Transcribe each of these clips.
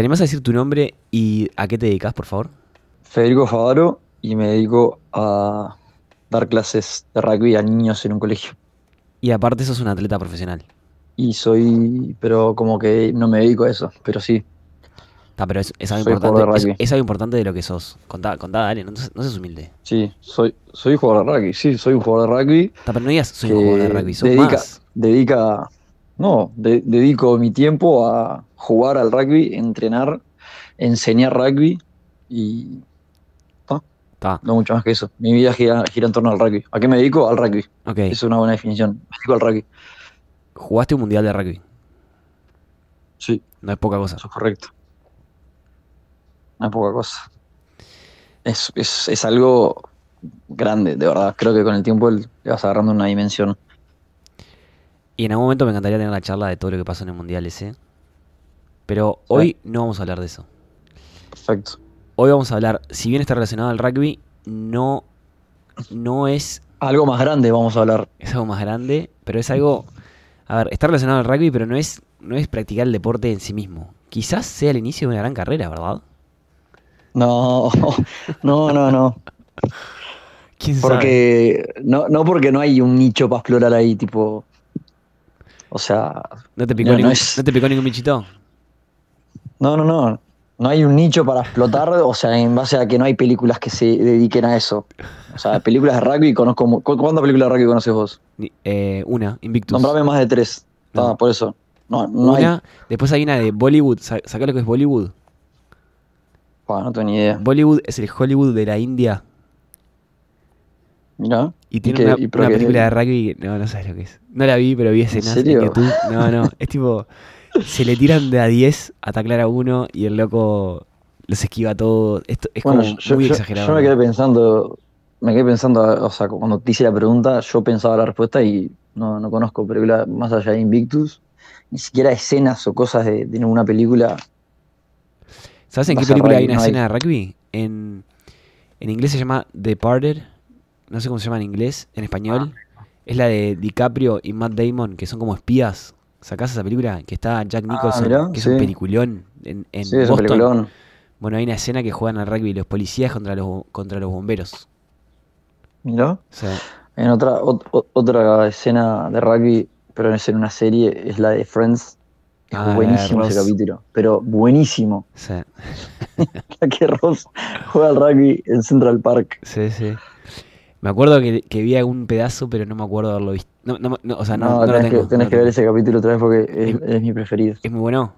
¿Te animás a decir tu nombre y a qué te dedicas, por favor? Federico Favaro y me dedico a dar clases de rugby a niños en un colegio. Y aparte sos un atleta profesional. Y soy, pero como que no me dedico a eso, pero sí. Está, pero es, es algo importante. Es, es algo importante de lo que sos. Contá, contá, dale, no, no seas humilde. Sí, soy, soy jugador de rugby, sí, soy un jugador de rugby. Está, pero no digas soy un jugador de rugby, sos dedica, más. dedica, no, de- dedico mi tiempo a jugar al rugby, entrenar, enseñar rugby y Está, no mucho más que eso. Mi vida gira, gira en torno al rugby. ¿A qué me dedico? Al rugby. ok. Es una buena definición. Me dedico al rugby. Jugaste un mundial de rugby. Sí, No es poca cosa. eso es correcto. No es poca cosa. Es, es, es algo grande, de verdad. Creo que con el tiempo le vas agarrando una dimensión. Y en algún momento me encantaría tener una charla de todo lo que pasó en el mundial ese. Pero hoy no vamos a hablar de eso. Perfecto. Hoy vamos a hablar, si bien está relacionado al rugby, no, no es, Algo más grande vamos a hablar. es algo más grande, pero es algo, a ver, está relacionado al rugby, pero no es, no es practicar el deporte en sí mismo. Quizás sea el inicio de una gran carrera, ¿verdad? No, no, no, no. ¿Quién sabe? Porque no, no porque no hay un nicho para explorar ahí, tipo. O sea, ¿No te picó, no, no ningún, es- ¿no te picó ningún bichito? No, no, no. No hay un nicho para explotar, o sea, en base a que no hay películas que se dediquen a eso. O sea, películas de rugby conozco. mu- ¿cu- ¿Cuántas películas de rugby conoces vos? Eh, una, Invictus. Nombrame más de tres. No. Ah, por eso. No, no hay. una, después hay una de Bollywood. Sa- ¿Sacás lo que es Bollywood? Buah, no tengo ni idea. Bollywood es el Hollywood de la India. Mirá. Y tiene una, película de rugby no, no sabes lo que es. No la vi, pero vi escenas en, serio? YouTube. No, no, es tipo, se le tiran de a 10 a taclar a uno y el loco los esquiva todo. Esto es Bueno, como yo, muy yo- exagerado. yo me quedé pensando, me quedé pensando, o sea, cuando te hice la pregunta, yo pensaba la respuesta y no, no conozco película más allá de Invictus, ni siquiera escenas o cosas de, de ninguna película. ¿Sabes en qué película hay una no hay. escena de rugby? En, en inglés se llama Departed. No sé cómo se llama en inglés. En español. Ah. Es la de DiCaprio y Matt Damon, que son como espías. ¿Sacás esa película? Que está Jack Nicholson, Ah, mirá, que es sí. un peliculón en, en sí, es un Boston. peliculón. Bueno, hay una escena que juegan al rugby los policías contra los, contra los bomberos. Mirá. O sea, En otra, ot- ot- otra escena de rugby, pero es en una serie, es la de Friends. Es Ah, buenísimo ese capítulo, pero buenísimo. o sea, La que Ross juega al rugby en Central Park. sí, sí. Me acuerdo que, que vi algún pedazo, pero no me acuerdo haberlo visto. No, no, no, o sea, no, No, lo tenés, tengo. que, tenés que ver ese capítulo otra vez porque es, es mi preferido. Es muy bueno.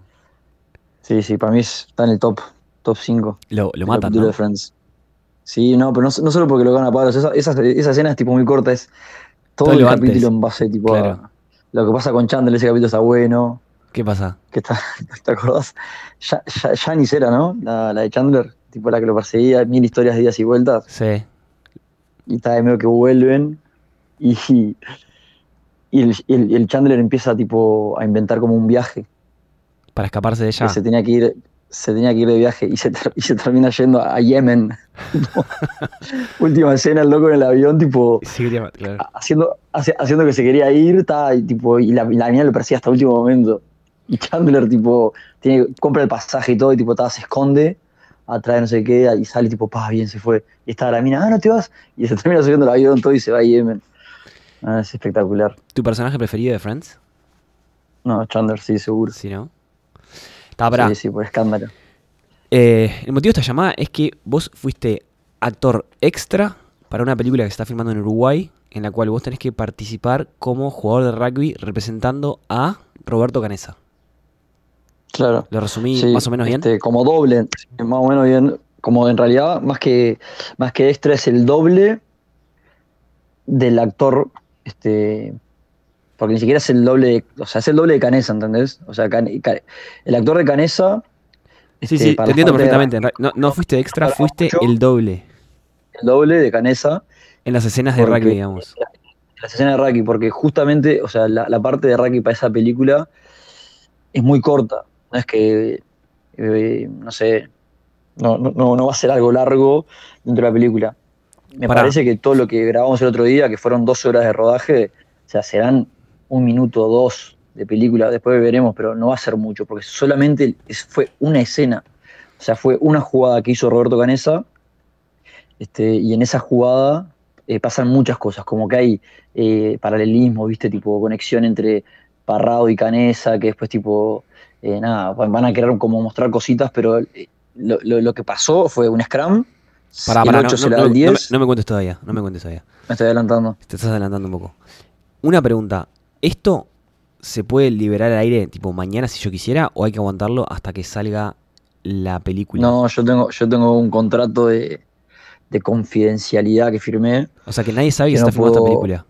Sí, sí, para mí es- está en el top, top 5. Lo, lo matan, capítulo de Friends. Sí, no, pero no, solo porque lo gana palos, esa, esa, esa escena es tipo muy corta, es todo, Todo el lo capítulo antes. en base tipo Claro. a lo que pasa con Chandler, ese capítulo está bueno, ¿Qué pasa? que está, ¿te acordás? Ya- ya- Janice era, ¿no? La, la de Chandler, tipo la que lo perseguía, mil historias de idas y vueltas, Sí. Y está de medio que vuelven, y, y, el, y el- Chandler empieza tipo a inventar como un viaje, Para escaparse de ella. que se tenía que ir, se tenía que ir de viaje y se, ter- y se termina yendo a Yemen. Última escena, el loco en el avión, tipo, Sí, quería- claro. haciendo, hace- haciendo que se quería ir, está, y, tipo, y la, la mina lo persigue hasta el último momento. Y Chandler, tipo, tiene, compra el pasaje y todo, y tipo, ta, se esconde atrás de no sé qué, y sale, tipo, pa, bien, se fue. Y está la mina, ah, no te vas. Y se termina subiendo el avión todo y se va a Yemen. Ah, es espectacular. ¿Tu personaje preferido de Friends? No, Chandler, sí, seguro. Sí, ¿no? Está, pará. Sí, sí, por escándalo. Eh, el motivo de esta llamada es que vos fuiste actor extra para una película que se está filmando en Uruguay, en la cual vos tenés que participar como jugador de rugby representando a Roberto Canesa. Claro. ¿Lo resumí Sí, más o menos bien? este, como doble, más o menos bien. Como en realidad, más que, más que extra, es el doble del actor. Este, porque ni siquiera es el doble, de- o sea, es el doble de Canesa, ¿entendés? O sea, Can- el actor de Canesa. sí, este, sí, para te entiendo de- perfectamente. En No, no fuiste extra, fuiste mucho- el doble El doble de Canesa en las escenas de rugby, digamos. la escena de Raki, porque justamente, o sea, la, la parte de Raki para esa película es muy corta. No es que, eh, no sé, no, no, no va a ser algo largo dentro de la película. Me Pará. parece que todo lo que grabamos el otro día, que fueron 12 horas de rodaje, o sea, serán un minuto o dos de película, después veremos, pero no va a ser mucho, porque solamente fue una escena. O sea, fue una jugada que hizo Roberto Canesa, este, y en esa jugada eh, pasan muchas cosas, como que hay eh, paralelismo, ¿viste? Tipo conexión entre Parrado y Canesa, que después tipo, eh, nada, van a querer como mostrar cositas, pero eh, lo, lo- lo que pasó fue un scrum, Pará, el pará, 8 no, se no- le da no- el no 10, me, no me cuentes todavía, no me cuentes todavía. me estoy adelantando. Te estás adelantando un poco. Una pregunta, ¿esto se puede liberar al aire tipo mañana si yo quisiera o hay que aguantarlo hasta que salga la película? No, yo tengo, yo tengo un contrato de, de confidencialidad que firmé. O sea que nadie sabe que se está filmando esta puedo- película.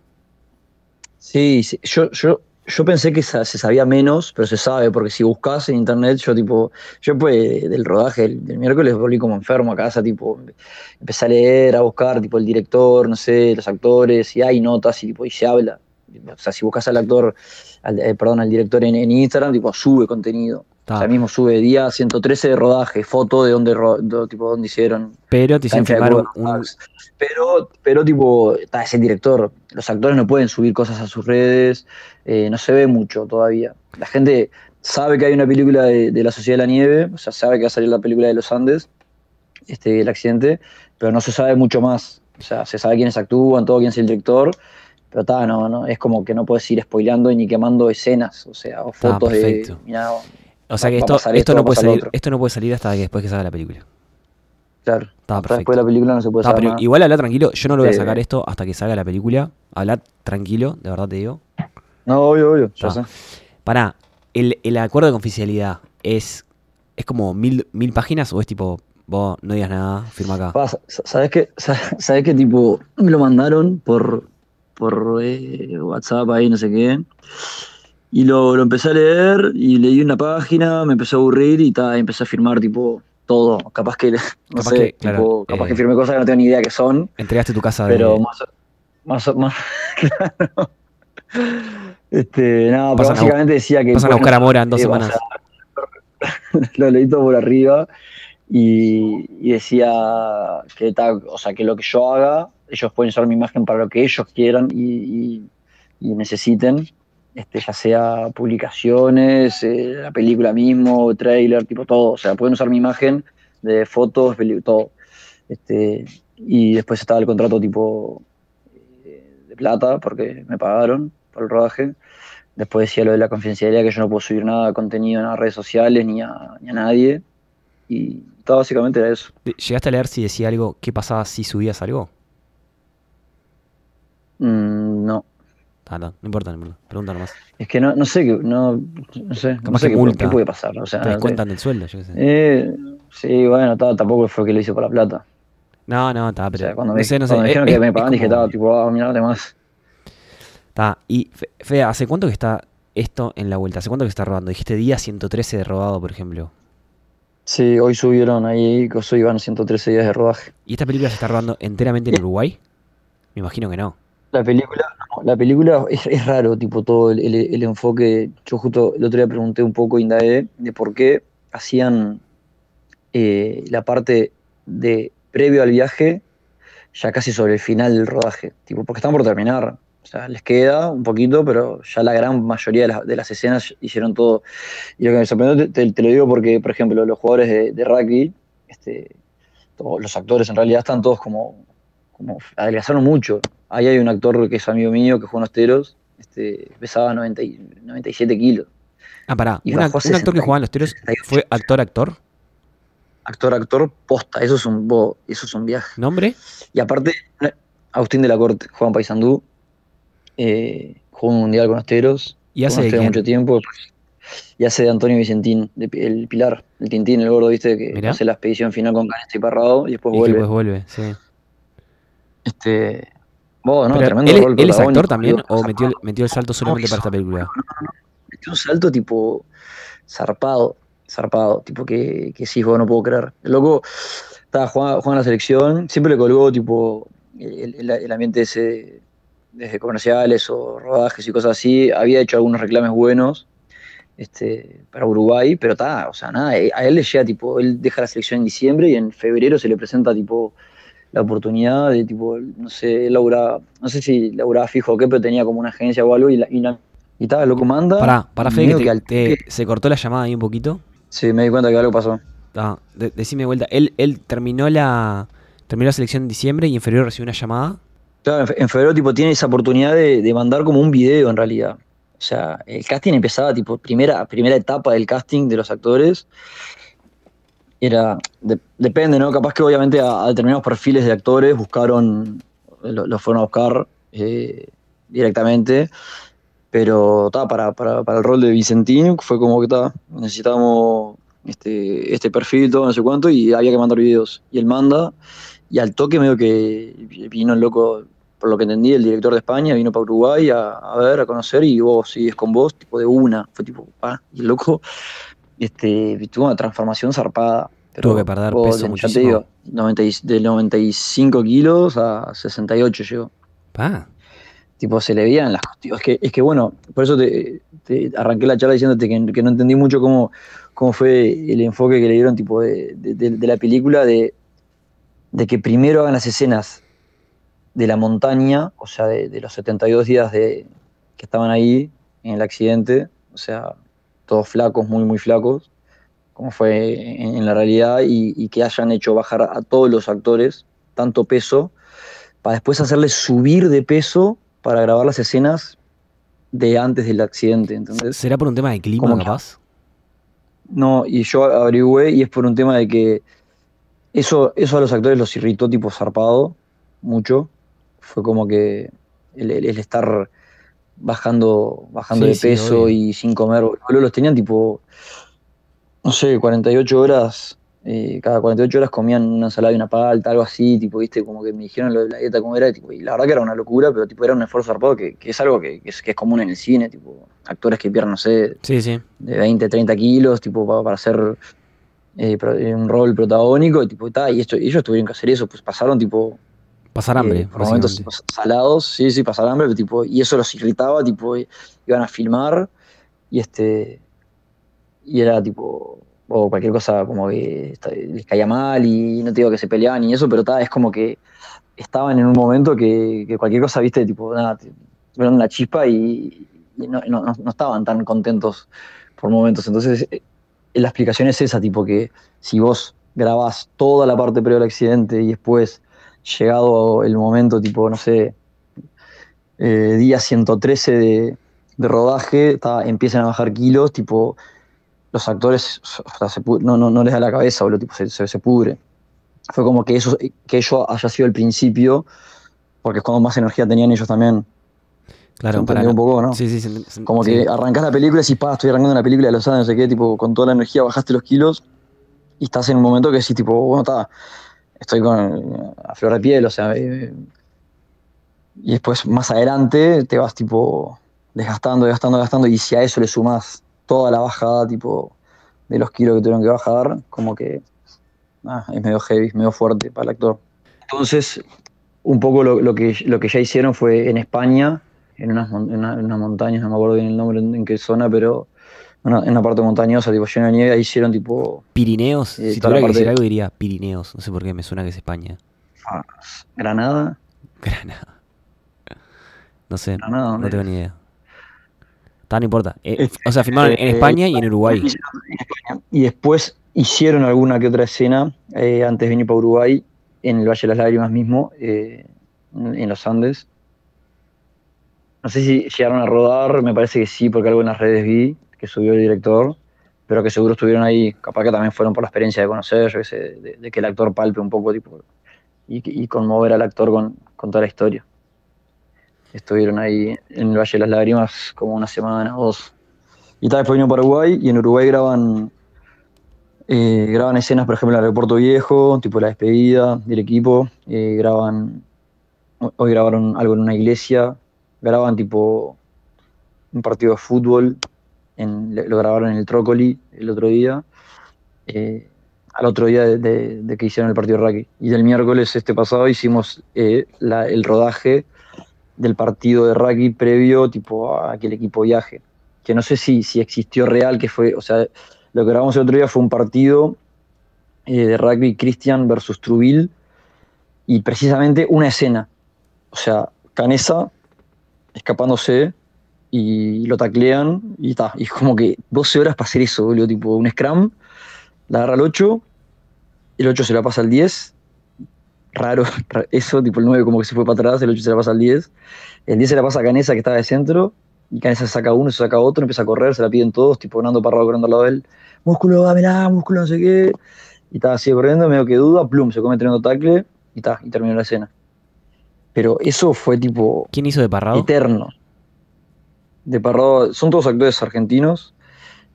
Sí, sí, yo, yo, yo pensé que se sabía menos, pero se sabe, porque si buscas en internet, yo tipo, yo pues del rodaje del, del miércoles volví como enfermo a casa, tipo, empecé a leer, a buscar, tipo, el director, no sé, los actores, y hay notas y tipo, y se habla. O sea, si buscas al actor, al, eh, perdón, al director en, en Instagram, tipo, sube contenido. Ta, O sea, mismo sube día 113 de rodaje, foto de dónde, ro- de, tipo, dónde hicieron, pero te hicieron filmar un. Pero, pero tipo, está ese director. Los actores no pueden subir cosas a sus redes, eh, no se ve mucho todavía. La gente sabe que hay una película de, de la Sociedad de la Nieve, o sea, sabe que va a salir la película de los Andes, este, el accidente, pero no se sabe mucho más. O sea, se sabe quiénes actúan, todo quién es el director, pero está, no, no, es como que no puedes ir spoileando ni quemando escenas, o sea, o fotos de. mirá, O sea que esto, esto esto, no puede salir, esto no puede salir hasta que después que salga la película. claro. Está Hasta perfecto. después de la película no se puede nada. igual habla tranquilo, yo no lo voy a sacar esto hasta que salga la película. Hablar tranquilo, de verdad te digo. No, obvio, obvio, ya sé. Pará, el, el acuerdo de confidencialidad es, es como mil, mil páginas o es tipo, vos no digas nada, firma acá. Pa, sa- ¿Sabes qué? Sa- ¿Sabes qué tipo? Me lo mandaron por, por eh, WhatsApp ahí, no sé qué. Y lo, lo empecé a leer y leí una página, me empecé a aburrir y ta, empecé a firmar tipo todo. Capaz que, no Capaz sé, que, claro, tipo, capaz eh, que firmé cosas que no tengo ni idea que son, Entregaste tu casa de... pero más, más, o- más, claro. Este, no, pero a básicamente decía que. pasan a buscar a Mora en dos eh, semanas. lo leí todo por arriba y, y decía que, ta- o sea, que lo que yo haga, ellos pueden usar mi imagen para lo que ellos quieran y, y- y necesiten, este, ya sea publicaciones, eh, la película mismo, trailer, tipo todo. O sea, pueden usar mi imagen de fotos, todo. Este, y después estaba el contrato tipo eh, de plata, porque me pagaron por el rodaje. Después decía lo de la confidencialidad, que yo no puedo subir nada de contenido en las redes sociales ni a, ni a nadie. Y todo básicamente era eso. ¿Llegaste a leer si decía algo, qué pasaba si subías algo? Mm. Ah, no, no importa, no importa. Pregunta nomás. Es que no, no sé qué, no, no sé, no sé que qué, puede pasar. O sea, Te descuentan del sueldo, yo qué sé. Eh, sí, bueno, ta- tampoco fue que lo hice por la plata. No, no, está, O pero sea, cuando no me, sé, no sé. cuando me es- dijeron que me pagaban, dije, estaba tipo, ah, mira, más. Está, y Fe- Fede, ¿hace cuánto que está esto en la vuelta? ¿Hace cuánto que está rodando? Dijiste día 113 de robado, por ejemplo. Sí, hoy subieron ahí, que hoy iban 113 días de rodaje. ¿Y esta película se está rodando enteramente en Uruguay? Me imagino que no. La película, no, la película es, es raro, tipo todo el, el- enfoque. Yo justo el otro día pregunté un poco, indagué, de por qué hacían eh, la parte de previo al viaje ya casi sobre el final del rodaje. Tipo, porque están por terminar. O sea, les queda un poquito, pero ya la gran mayoría de las, escenas hicieron todo. Y lo que me sorprendió, te, te- te lo digo porque, por ejemplo, los jugadores de, de rugby, este, los actores en realidad están todos como, como adelgazaron mucho. Ahí hay un actor que es amigo mío, que juega en Osteros, este, pesaba 90 y- 97 kilos. Ah, pará. Y Un, bajó act- un actor que 60, jugaba en los teros 68. fue actor-actor. Actor, actor, posta, eso es un, bo- eso es un viaje. ¿Nombre? Y aparte, Agustín de la Corte juega en Paysandú, eh, jugó un mundial con Osteros, ¿Y hace de Osteros mucho tiempo, y hace de Antonio Vicentín, de el Pilar, el Tintín, el gordo, viste, que Mirá. hace la expedición final con Canesta y Parrado y después y vuelve. después vuelve, sí. Este, vos, no, tremendo ¿él, rol él es actor también o metió, el- metió el salto solamente hizo- para esta película? metió un salto tipo zarpado, zarpado, tipo que, que sí, vos no puedo creer. El loco estaba jugando, jugando en la selección, siempre le colgó tipo el, el- el ambiente ese desde comerciales o rodajes y cosas así. Había hecho algunos reclames buenos este, para Uruguay, pero está, o sea, nada, eh, a él le llega tipo, él deja la selección en diciembre y en febrero se le presenta tipo la oportunidad de tipo, no sé, Laura, no sé si Laura fijo o qué, pero tenía como una agencia o algo y, la- y una- Y estaba, el loco manda. Pará, y Fede, que al te- se cortó la llamada ahí un poquito. Sí, me di cuenta que algo pasó. Ah, de- decime de vuelta. Él, él terminó la terminó la selección en diciembre y en febrero recibió una llamada. Claro, en febrero tipo tiene esa oportunidad de, de mandar como un video en realidad. O sea, el casting empezaba tipo primera, primera etapa del casting de los actores. Era, de- depende, ¿no? Capaz que obviamente a, determinados perfiles de actores buscaron, lo, lo fueron a buscar eh, directamente. Pero ta, para, para, para el rol de Vicentín fue como que ta, necesitábamos este, este perfil, todo, no sé cuánto, y había que mandar videos. Y él manda, y al toque medio que vino el loco, por lo que entendí, el director de España, vino para Uruguay a, a ver, a conocer, y vos sigues con vos, tipo de una. Fue tipo, pa, y el loco este, tuvo una transformación zarpada. Pero Tuvo que perder vos, peso ya te digo, 90 y- de 95 kilos a 68 llegó. Ah, Tipo, se le veían las costillas. Es que, es que bueno, por eso te, te arranqué la charla diciéndote que, que no entendí mucho cómo, cómo fue el enfoque que le dieron tipo de, de- de- de la película de, de que primero hagan las escenas de la montaña, o sea, de, de los 72 días de, que estaban ahí en el accidente, o sea, todos flacos, muy, muy flacos, como fue en, en la realidad, y, y que hayan hecho bajar a todos los actores tanto peso, para después hacerles subir de peso para grabar las escenas de antes del accidente, ¿entendés? ¿será por un tema de clima, capaz? No, y yo averigüé y es por un tema de que eso, eso a los actores los irritó tipo zarpado, mucho. Fue como que el, el- el estar bajando, bajando Sí, de peso y sin comer, boludo, los tenían tipo, no sé, 48 horas, eh, cada 48 horas comían una ensalada y una palta, algo así, tipo, viste, como que me dijeron lo de la dieta cómo era, tipo, y la verdad que era una locura, pero tipo era un esfuerzo zarpado que, que es algo que, que es, que es común en el cine, tipo, actores que pierden, no sé, Sí, de 20, 30 kilos, tipo, para, para hacer eh, eh, un rol protagónico, y, tipo, ta, y esto, y ellos tuvieron que hacer eso, pues pasaron, tipo, Pasar eh, hambre, por momentos salados, sí, sí, pasar hambre, tipo, y eso los irritaba, tipo, iban a filmar, y este, y era, tipo, o cualquier cosa como que les caía mal, y no te digo que se peleaban y eso, pero ta, es como que estaban en un momento que, que cualquier cosa, viste, tipo, nada, tuvieron una chispa y, y no, no- no- no estaban tan contentos por momentos. Entonces, eh, la explicación es esa, tipo que si vos grabás toda la parte previa al accidente y después, llegado el momento, tipo, no sé, eh, día 113 de, de rodaje, ta, empiezan a bajar kilos, tipo, los actores o sea, se pu- no, no, no les da la cabeza, boludo, tipo, se, se, se pudre. Fue como que eso, que ello haya sido el principio, porque es cuando más energía tenían ellos también. Claro, ¿Se para un poco, no? Sí, sí, se- Como sí. que arrancás la película y decís, pa, estoy arrancando una película de los años, no sé qué, tipo, con toda la energía bajaste los kilos y estás en un momento que decís, tipo, bueno, está, estoy con, a flor de piel, o sea, eh, y después más adelante te vas, tipo, desgastando, desgastando, desgastando, y si a eso le sumás toda la bajada, tipo, de los kilos que tuvieron que bajar, como que, es medio heavy, es medio fuerte para el actor. Entonces, un poco lo, lo que, lo que ya hicieron fue en España, en unas, en una- en unas montañas, no me acuerdo bien el nombre en, en qué zona, pero en una parte montañosa, tipo llena de nieve, ahí hicieron tipo Pirineos. Eh, si tuviera que decir algo diría Pirineos. No sé por qué me suena que es España. ah, Granada. Granada. No sé, Granada, no ¿dónde tengo es? ni idea. Ta, no importa. Eh, o sea, filmaron en eh, España y en Uruguay. En España. Y después hicieron alguna que otra escena eh, antes de venir para Uruguay, en el Valle de las Lágrimas mismo, eh, en los Andes. No sé si llegaron a rodar, me parece que sí, porque algo en las redes vi que subió el director, pero que seguro estuvieron ahí, capaz que también fueron por la experiencia de conocer, yo qué sé, de, que el actor palpe un poco tipo, y, conmover al actor con, toda la historia. Estuvieron ahí en el Valle de las Lágrimas como una semana o dos. Y tal, después vino para Uruguay y en Uruguay graban, eh, graban escenas, por ejemplo, en el aeropuerto viejo, tipo la despedida del equipo. eh, graban, hoy grabaron algo en una iglesia. Graban tipo un partido de fútbol. Lo grabaron en el Trócoli el otro día. eh, al otro día de, que hicieron el partido de rugby. Y del miércoles este pasado hicimos eh, el rodaje del partido de rugby previo tipo a que el equipo viaje que no sé si, si existió real, que fue, o sea, lo que grabamos el otro día fue un partido eh, de rugby Christian versus Truville y precisamente una escena, o sea, Canesa escapándose y lo taclean y está. Y es como que 12 horas para hacer eso, boludo. Tipo, un scrum, la agarra al 8, el 8 se la pasa al 10. Raro, ra- eso, tipo el 9 como que se fue para atrás, el 8 se la pasa al 10. El 10 se la pasa a Canesa que estaba de centro. Y Canesa saca uno, se saca otro, empieza a correr, se la piden todos, tipo Nando Parrado corriendo al lado de él. Músculo, dámela, músculo, no sé qué. Y estaba así corriendo, medio que duda, plum, se come tremendo tackle y ta, y terminó la escena. Pero eso fue tipo ¿Quién hizo de Parrado? eterno. De Parrado, son todos actores argentinos,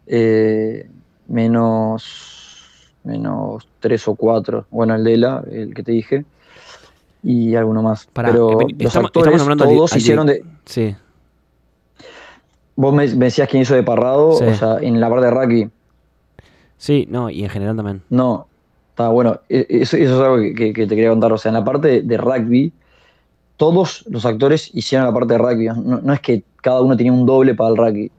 eh, menos, menos tres o cuatro. Bueno, el Lela, el que te dije, y alguno más. Pará, Pero eh, los estamos- actores estamos al todos al hicieron de... Sí. Vos me, me decías quién hizo de Parrado, Sí. o sea, en la parte de rugby. Sí, no, y en general también. No, está bueno. e- Eso, eso es algo que, que- que te quería contar. O sea, en la parte de, de rugby, todos los actores hicieron la parte de rugby. No, es que cada uno tenía un doble para el rugby.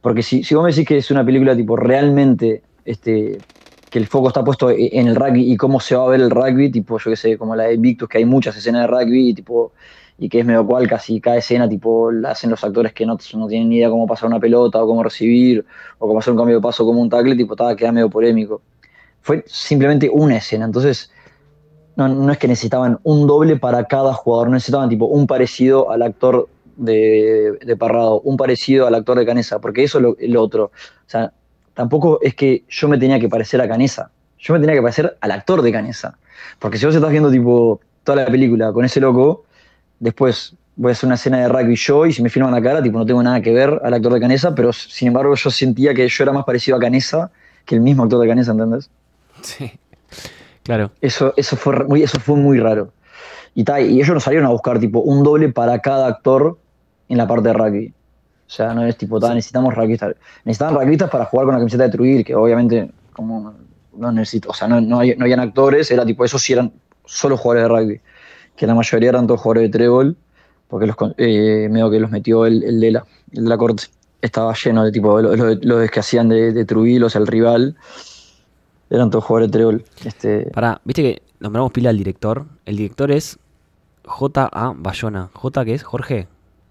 Porque si, si vos me decís que es una película tipo realmente este, que el foco está puesto e- en el rugby y cómo se va a ver el rugby, tipo, yo qué sé, como la de Victus, que hay muchas escenas de rugby y tipo y que es medio cual casi cada escena tipo la hacen los actores que no, no tienen ni idea cómo pasar una pelota o cómo recibir o cómo hacer un cambio de paso como un tackle, tipo, estaba queda medio polémico fue simplemente una escena. Entonces, no, no es que necesitaban un doble para cada jugador, necesitaban tipo un parecido al actor de, de Parrado, un parecido al actor de Canesa, porque eso es lo, lo otro. O sea, tampoco es que yo me tenía que parecer a Canesa, yo me tenía que parecer al actor de Canesa. Porque si vos estás viendo tipo toda la película con ese loco, después voy a hacer una escena de rugby yo y si me filman la cara, tipo no tengo nada que ver al actor de Canesa, pero sin embargo yo sentía que yo era más parecido a Canesa que el mismo actor de Canesa, ¿entendés? Sí. Claro. Eso, eso, fue muy, eso fue muy raro. Y, ta, y ellos nos salieron a buscar tipo un doble para cada actor en la parte de rugby. O sea, no es tipo, ta, necesitamos rugbyistas. Necesitaban rugbyistas para jugar con la camiseta de Truil, que obviamente como no necesito, o sea, no, no, hay- no habían actores, era tipo, esos sí eran solo jugadores de rugby. Que la mayoría eran todos jugadores de trébol, porque los, eh, medio que los metió el, el de la, el de la corte. Estaba lleno de tipo, los lo, los que hacían de, de Truil, o sea, el rival, eran todos jugadores de trébol. Este, Pará, viste que nombramos pila al director. El director es J.A. Bayona. ¿J qué es? Jorge.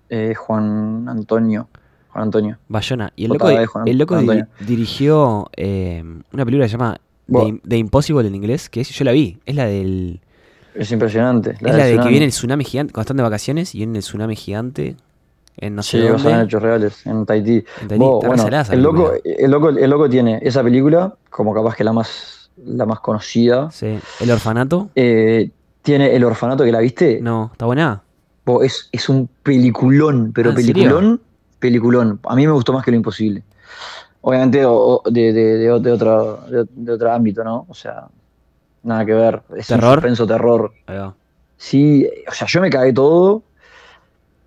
eh, Juan Antonio. Juan Antonio. Bayona. Y el loco, el loco di- dirigió eh, una película que se llama. The, The Impossible en inglés, que es, yo la vi. Es la del. Es impresionante. es la de que viene el tsunami gigante. Cuando están de vacaciones y viene el tsunami gigante. En no sé Sí, en hechos reales, en Tahití. En bueno, el, loco, el, loco, el loco tiene esa película, como capaz que la más, la más conocida. Sí. El orfanato. Eh, tiene El Orfanato que la viste. No, está buena. Es, es un peliculón, pero Ah, peliculón, peliculón. A mí me gustó más que Lo Imposible. Obviamente o- o de, de, de, otro, de, otro ámbito, ¿no? O sea, nada que ver. Es un ¿Terror? suspenso terror. Sí, o sea, yo me cagué todo,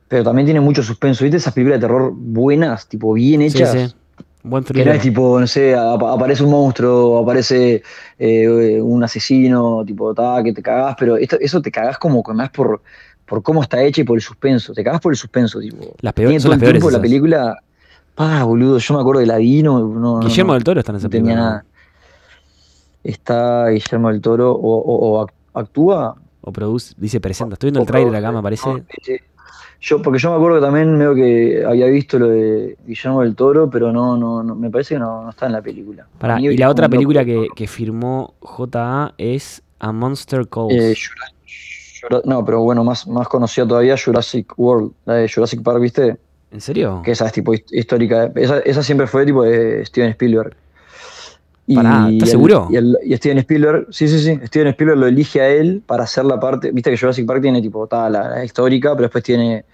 pero también tiene mucho suspenso. ¿Viste esas películas de terror buenas, tipo bien Sí, hechas? sí. Buen Que no es tipo, no sé, ap- aparece un monstruo, aparece eh, un asesino, tipo, ta, que te cagás, pero esto, eso te cagás como que más por, por cómo está hecha y por el suspenso. Te cagás por el suspenso, tipo. Las peores- Tiene todo las el peores tiempo la película. Pa, boludo, yo me acuerdo de la vi, no, Guillermo no, del Toro está en esa no tenía película. nada. Está Guillermo del Toro, o, o- o act- actúa, O produce, dice presenta. Estoy viendo el trailer acá, me parece. Yo, porque yo me acuerdo que también medio que había visto lo de Guillermo del Toro, pero no, no, no me parece que no, no está en la película. Pará, y la otra película que, que firmó JA es A Monster Calls. Eh, no, pero bueno, más, más conocida todavía Jurassic World, la de Jurassic Park, ¿viste? ¿En serio? Que esa es tipo hist- histórica. Esa, esa siempre fue tipo de Steven Spielberg. Pará, ¿estás seguro? Y, el- y Steven Spielberg, sí, sí, sí. Steven Spielberg lo elige a él para hacer la parte. Viste que Jurassic Park tiene tipo ta, la, la histórica, pero después tiene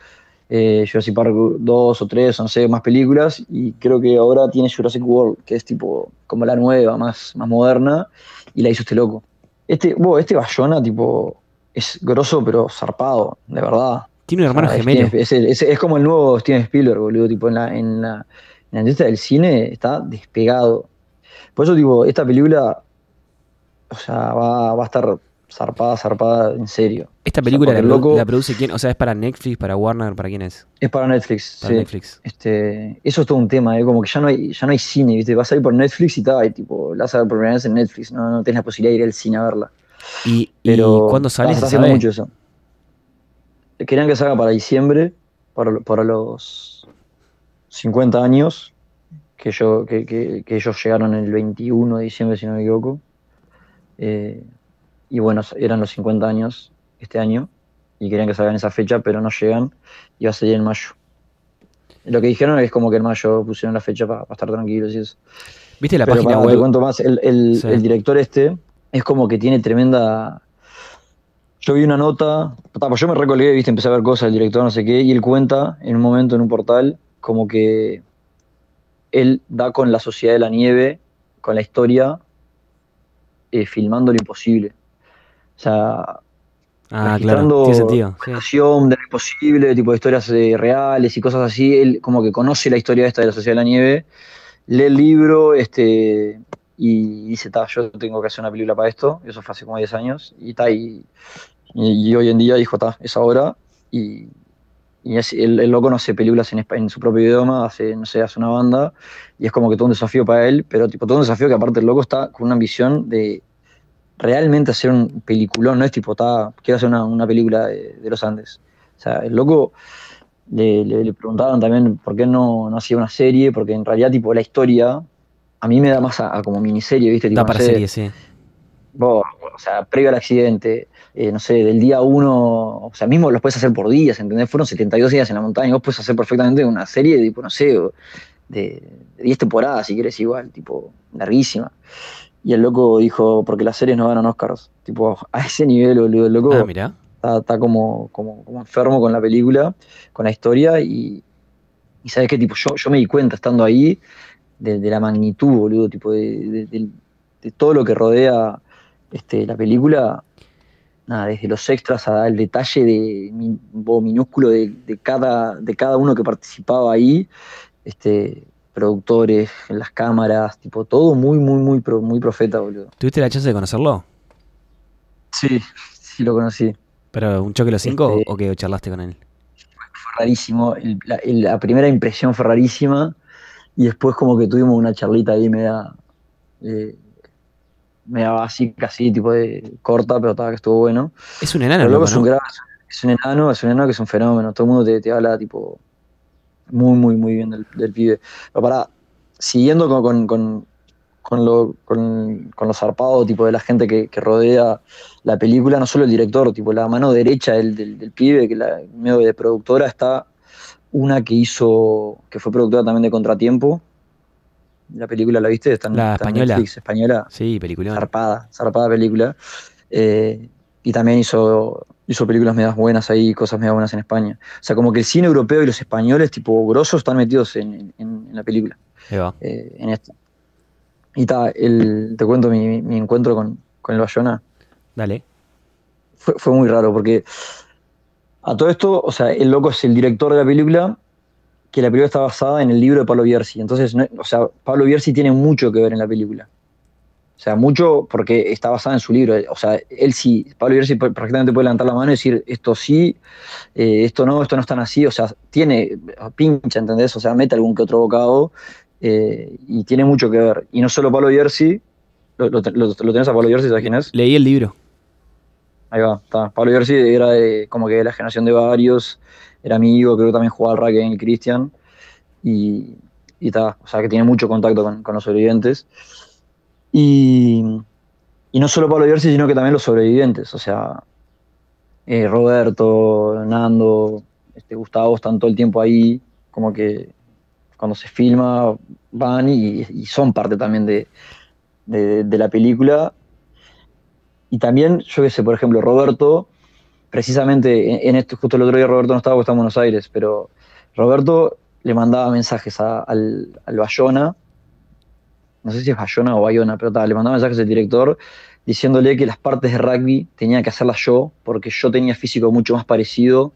eh, Jurassic Park 2 o 3, no sé, más películas. Y creo que ahora tiene Jurassic World, que es tipo como la nueva, más, más moderna. Y la hizo este loco. Este, vos, este Bayona, tipo, es grosso, pero zarpado, de verdad. Tiene un hermano O sea, es gemelo. Es- es como el nuevo Steven Spielberg, boludo. Tipo, en la, en la, en la industria del cine está despegado. Por eso, tipo, esta película, o sea, va, va a estar zarpada, zarpada, en serio. Esta película porque la, el produ- loco- la produce quién? O sea, es para Netflix, para Warner, ¿para quién es? Es para Netflix, Para sí. Netflix. Este, eso es todo un tema, ¿eh? como que ya no hay, ya no hay cine, ¿viste? Vas a ir por Netflix y tal, y tipo, la vas a ver por primera vez en Netflix, no, no tenés la posibilidad de ir al cine a verla. ¿Y, y Pero cuándo sale? está mucho eso. Querían que salga para diciembre, para los 50 años, que, yo, que, que- que ellos llegaron el 21 de diciembre, si no me equivoco. Eh, y bueno, eran los 50 años este año y querían que salga en esa fecha, pero no llegan y va a salir en mayo. Lo que dijeron es como que en mayo pusieron la fecha para estar tranquilos y eso. ¿Viste la Pero página pará, te web? cuento más. El, el- Sí. el director este es como que tiene tremenda. Yo vi una nota, ta, pues yo me recolgué, viste, empecé a ver cosas del director, no sé qué, y él cuenta en un momento en un portal como que él da con la Sociedad de la Nieve, con la historia, eh, filmando lo imposible. O sea, Ah, claro, registrando tiene documentación de lo imposible, tipo de historias eh, reales y cosas así. Él como que conoce la historia esta de la Sociedad de la Nieve, lee el libro este, y dice, ta, yo tengo que hacer una película para esto. Eso fue hace como 10 años. Y, ta, y, y- y hoy en día dijo, ta, es ahora. Y, y es- el, el loco no hace películas en, en su propio idioma, hace, no sé, hace una banda. Y es como que todo un desafío para él, pero tipo todo un desafío que aparte el loco está con una ambición de realmente hacer un peliculón, no es tipo, ta, quiero hacer una, una película de, de los Andes. O sea, el loco le, le- le preguntaban también por qué no, no hacía una serie, porque en realidad, tipo, la historia a mí me da más a, a como miniserie, ¿viste? Tipo, Da no para sé, serie, sí. Vos, o sea, previo al accidente, eh, no sé, del día uno, o sea, mismo los puedes hacer por días, ¿entendés? Fueron 72 días en la montaña, vos puedes hacer perfectamente una serie, tipo, no sé, de, de 10 temporadas, si quieres, igual, tipo, larguísima. Y el loco dijo, porque las series no ganan Oscars, tipo, a ese nivel, boludo, el loco Ah, mirá. está, está como, como, como enfermo con la película, con la historia, y, y ¿sabes qué? Tipo, yo, yo me di cuenta estando ahí de, de la magnitud, boludo, tipo, de, de- de- de todo lo que rodea este, la película, nada, desde los extras al detalle de, minúsculo de, de cada, de cada uno que participaba ahí, este, productores, las cámaras, tipo, todo muy, muy, muy, pro- muy profeta, boludo. ¿Tuviste la chance de conocerlo? Sí, sí lo conocí. ¿Pero un choque de los cinco Este- o que charlaste con él? fue rarísimo. El- la, el- la primera impresión fue rarísima y después como que tuvimos una charlita ahí media, eh, media básica, así, tipo de corta, pero estaba que estuvo bueno. Es un enano, loco loco, es un ¿no? gran- es un enano, es un enano que es un fenómeno. Todo el mundo te, te habla tipo muy, muy, muy bien del, del pibe. Pero para, siguiendo con, con, con, con lo, con, con lo zarpado tipo de la gente que, que rodea la película, no solo el director, tipo la mano derecha del, del, del pibe, que la medio de productora está una que hizo, que fue productora también de Contratiempo. La película la viste, está en, La está española. Netflix, española Sí, peliculón. zarpada, zarpada película. Eh, y también hizo, hizo películas medias buenas ahí, cosas medias buenas en España. O sea, como que el cine europeo y los españoles, tipo grosos, están metidos en, en- en la película, eh, en esta. Y ta, el, te cuento mi, mi encuentro con, con el Bayona. Dale. Fue, fue muy raro porque a todo esto, o sea, el loco es el director de la película, que la película está basada en el libro de Pablo Bierzi. Entonces, no- o sea, Pablo Bierzi tiene mucho que ver en la película. O sea, mucho porque está basada en su libro. O sea, él sí, Pablo Bierzi perfectamente puede levantar la mano y decir esto sí, eh, esto no, esto no es tan así. O sea, tiene, pincha, ¿entendés? O sea, mete algún que otro bocado eh, y tiene mucho que ver. Y no solo Pablo Bierzi, lo, lo, lo- lo tenés a Pablo Bierzi, ¿sabes quién es? Leí el libro. Ahí va, está. Pablo Bierzi era de, como que de la generación de varios, era amigo, creo que también jugaba al rugby en el Christian. Y, y o sea que tiene mucho contacto con, con los sobrevivientes. Y, y no solo Pablo Bierzi, sino que también los sobrevivientes. O sea, eh, Roberto, Nando, este, Gustavo están todo el tiempo ahí, como que cuando se filma van y, y son parte también de, de- de la película. Y también, yo qué sé, por ejemplo, Roberto, precisamente en, esto, justo el otro día Roberto no estaba porque está en Buenos Aires, pero Roberto le mandaba mensajes a- al, al Bayona, no sé si es Bayona o Bayona, pero tal, le mandaba mensajes al director diciéndole que las partes de rugby tenía que hacerlas yo, porque yo tenía físico mucho más parecido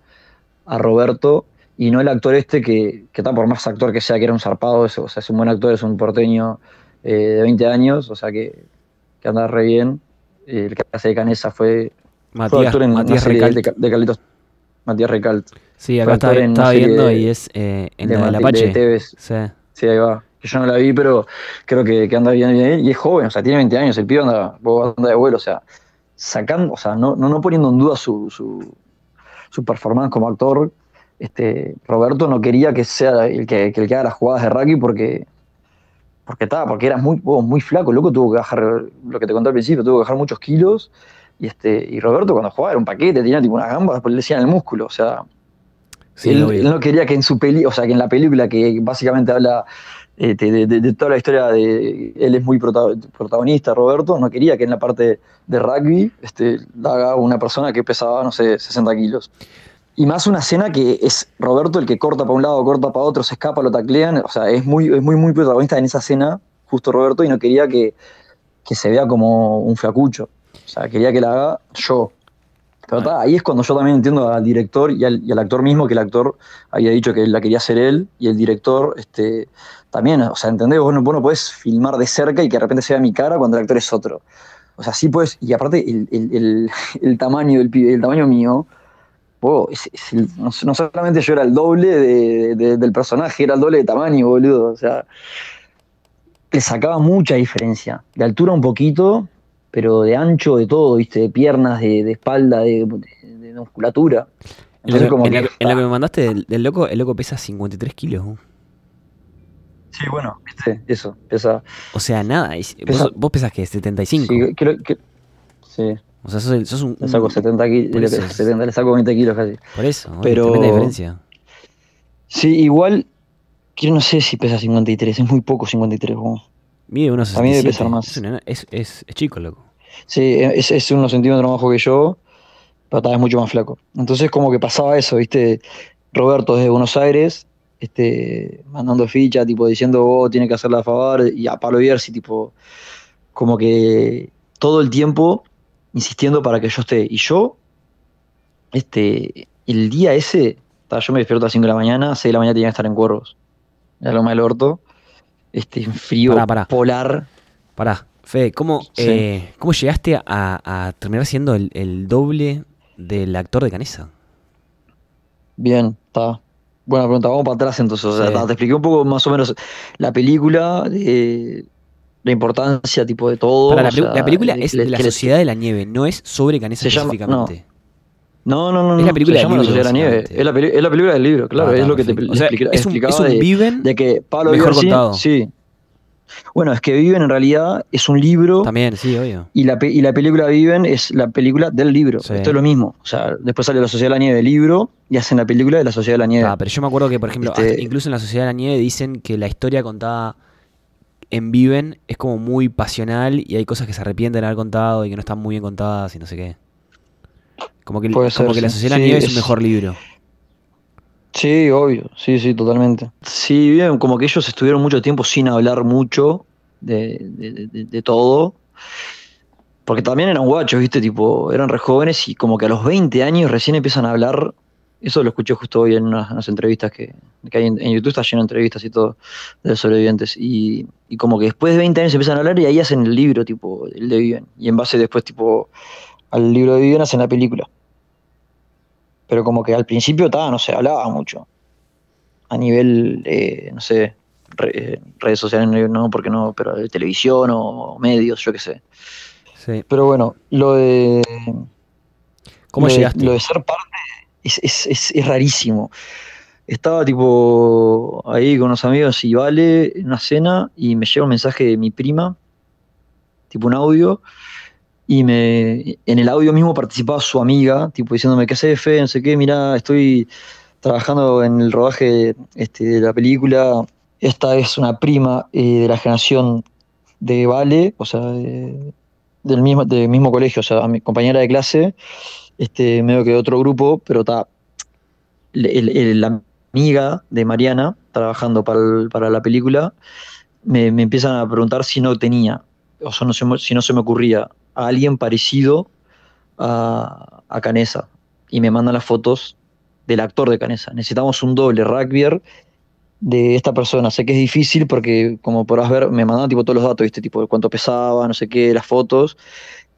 a Roberto y no el actor este que, que está por más actor que sea, que era un zarpado, es, o sea, es un buen actor, es un porteño eh, de 20 años, o sea que, que anda re bien. El que hace de Canesa fue Matías, en Matías Recalt. de, de Carlitos- Matías Recalt. Sí, acá fue estaba, viendo de- y es eh, en de la del Apache. Tevez. Sí. Sí, ahí va. Que yo no la vi, pero creo que, que anda bien, bien. Y es joven, o sea, tiene 20 años. El pibe anda, anda de vuelo, o sea, sacando, o sea, no, no, no poniendo en duda su, su, su performance como actor, este, Roberto no quería que sea el que, que el que haga las jugadas de rugby porque porque estaba, porque era muy, oh, muy flaco, loco, tuvo que bajar, lo que te conté al principio, tuvo que bajar muchos kilos. Y, este, y Roberto cuando jugaba era un paquete, tenía tipo unas gambas, después le decían el músculo, o sea. él, no quería que en su peli, o sea, que en la película que básicamente habla eh, de, toda la historia de él es muy protagonista, Roberto, no quería que en la parte de rugby este, la haga una persona que pesaba, no sé, 60 kilos. Y más una escena que es Roberto el que corta para un lado, corta para otro, se escapa, lo taclean. O sea, es muy, es muy, muy protagonista en esa escena, justo Roberto, y no quería que, se vea como un flacucho. O sea, quería que la haga yo. Pero ahí es cuando yo también entiendo al director y al, actor mismo, que el actor había dicho que la quería hacer él, y el director este, también, o sea, ¿entendés? Vos no, vos no podés filmar de cerca y que de repente se vea mi cara cuando el actor es otro. O sea, sí puedes, y aparte el, tamaño del el tamaño mío, no, solamente yo era el doble del personaje, era el doble de tamaño, boludo. O sea, le sacaba mucha diferencia. De altura un poquito, pero de ancho, de todo, ¿viste? De piernas, de, espalda, de, musculatura. en, lo, que, me mandaste del, loco, el loco pesa 53 kilos. Sí, bueno, viste, eso, pesa. O sea, nada, vos, vos pesas que 75. Sí, creo que. Sí, o sea, sos, un. Le saco 70 kilos, 70, le saco 20 kilos casi. Por eso, pero. Tremenda diferencia. Sí, igual. Quiero no sé si pesa 53, es muy poco 53. Mide unos 67. A mí debe pesar más. Es, es, es, chico, loco. Sí, es, es unos centímetros más bajo que yo, pero tal vez mucho más flaco. Entonces, como que pasaba eso, ¿viste? Roberto desde Buenos Aires, este, mandando ficha, tipo diciendo, vos oh, tiene que hacerla a favor, y a Pablo Bierzi, tipo, como que todo el tiempo insistiendo para que yo esté. Y yo, este, el día ese, yo me despierto a las 5 de la mañana, a 6 de la mañana tenía que estar en Cuervos, en la Loma del Orto, este, en frío polar. Pará, Fede, ¿cómo, eh, ¿cómo llegaste a, terminar siendo el, doble del actor de Canesa? Bien, está. Buena pregunta, vamos para atrás entonces. te expliqué un poco más o menos la película. de la importancia tipo de todo. la, película es la Sociedad de la Nieve, no es sobre Canesa específicamente. no. no. no, Es la película de la Sociedad de la Nieve. Es la, película del libro, claro. es lo que te explicaba es un, Viven de, que Pablo mejor contado. Sí. Bueno, es que Viven en realidad es un libro. También, sí, obvio. Y la, y la película Viven es la película del libro. Esto es lo mismo. O sea, después sale la Sociedad de la Nieve del libro y hacen la película de la Sociedad de la Nieve. Ah, pero yo me acuerdo que, por ejemplo, este incluso en la Sociedad de la Nieve dicen que la historia contada en Viven es como muy pasional y hay cosas que se arrepienten de haber contado y que no están muy bien contadas y no sé qué. Como que, como que La Sociedad de la Nieve es un mejor libro. Sí, obvio, sí, sí, totalmente. Sí, bien, como que ellos estuvieron mucho tiempo sin hablar mucho de, todo. Porque también eran guachos, ¿viste? Tipo, eran re jóvenes y como que a los 20 años recién empiezan a hablar eso lo escuché justo hoy en unas, entrevistas que, hay en, YouTube, está lleno de entrevistas y todo de sobrevivientes. Y, como que después de 20 años empiezan a hablar y ahí hacen el libro, tipo, el de Viven. Y en base después, tipo, al libro de Viven hacen la película. Pero como que al principio, estaba no se hablaba mucho. A nivel, no sé, redes sociales, no, porque no, pero de televisión o medios, yo qué sé. Sí. Pero bueno, lo de. ¿Cómo llegaste? lo de ser parte es, rarísimo. Estaba tipo ahí con unos amigos y vale en una cena y me llega un mensaje de mi prima, tipo un audio, y me en el audio mismo participaba su amiga, tipo diciéndome, ¿qué hace fe? No sé qué, mira, estoy trabajando en el rodaje este, de la película. Esta es una prima eh, de la generación de Vale, o sea, del, mismo, del mismo colegio, o sea, mi compañera de clase este, medio que otro grupo, pero está la amiga de Mariana, trabajando para, la película, me, empiezan a preguntar si no tenía, o sea, no si no se me ocurría, a alguien parecido a, a Canesa. Y me mandan las fotos del actor de Canesa. Necesitamos un doble rugbyer de esta persona. Sé que es difícil porque, como podrás ver, me mandan tipo todos los datos, ¿viste? Tipo, cuánto pesaba, no sé qué, las fotos.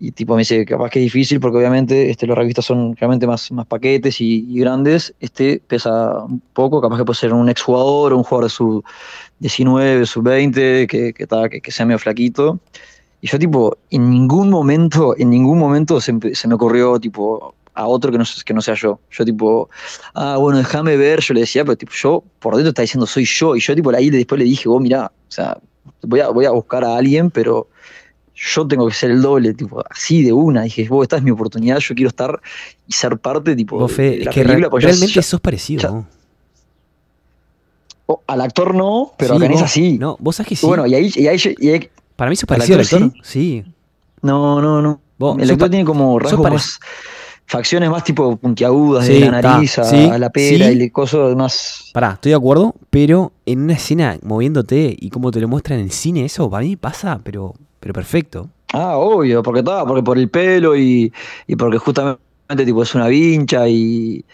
Y tipo me dice, capaz que es difícil porque obviamente este, los revistas son realmente más, más paquetes y, grandes. Este pesa un poco, capaz que puede ser un exjugador un jugador de su 19, sub 20, que, que, que, sea medio flaquito. Y yo tipo, en ningún momento, en ningún momento se, me ocurrió tipo a otro que no, que no sea yo. Yo tipo, ah, bueno, déjame ver, yo le decía, pero tipo, yo por dentro está diciendo soy yo, y yo tipo ahí después le dije, vos mirá, o sea, voy a, voy a buscar a alguien, pero yo tengo que ser el doble, tipo, así de una. Dije, vos, esta es mi oportunidad, yo quiero estar y ser parte, tipo, Vos, Fe, de la que película, re- pues realmente ya- sos parecido. ya- oh, al actor no, pero Sí, a Canesa sí. No, vos sabés que sí. Bueno, y ahí, y ahí, y ahí- Para mí ¿al parecido al actor actor. Sí. no, no, no. Vos el actor tiene como rasgos más, facciones más tipo puntiagudas Sí, de la ta, nariz a, sí, a la pera sí. y coso más... Pará, estoy de acuerdo, pero en una escena moviéndote y como te lo muestran en el cine, eso para mí pasa, pero, pero perfecto. Ah, obvio, porque estaba, porque por el pelo y, y porque justamente tipo es una vincha y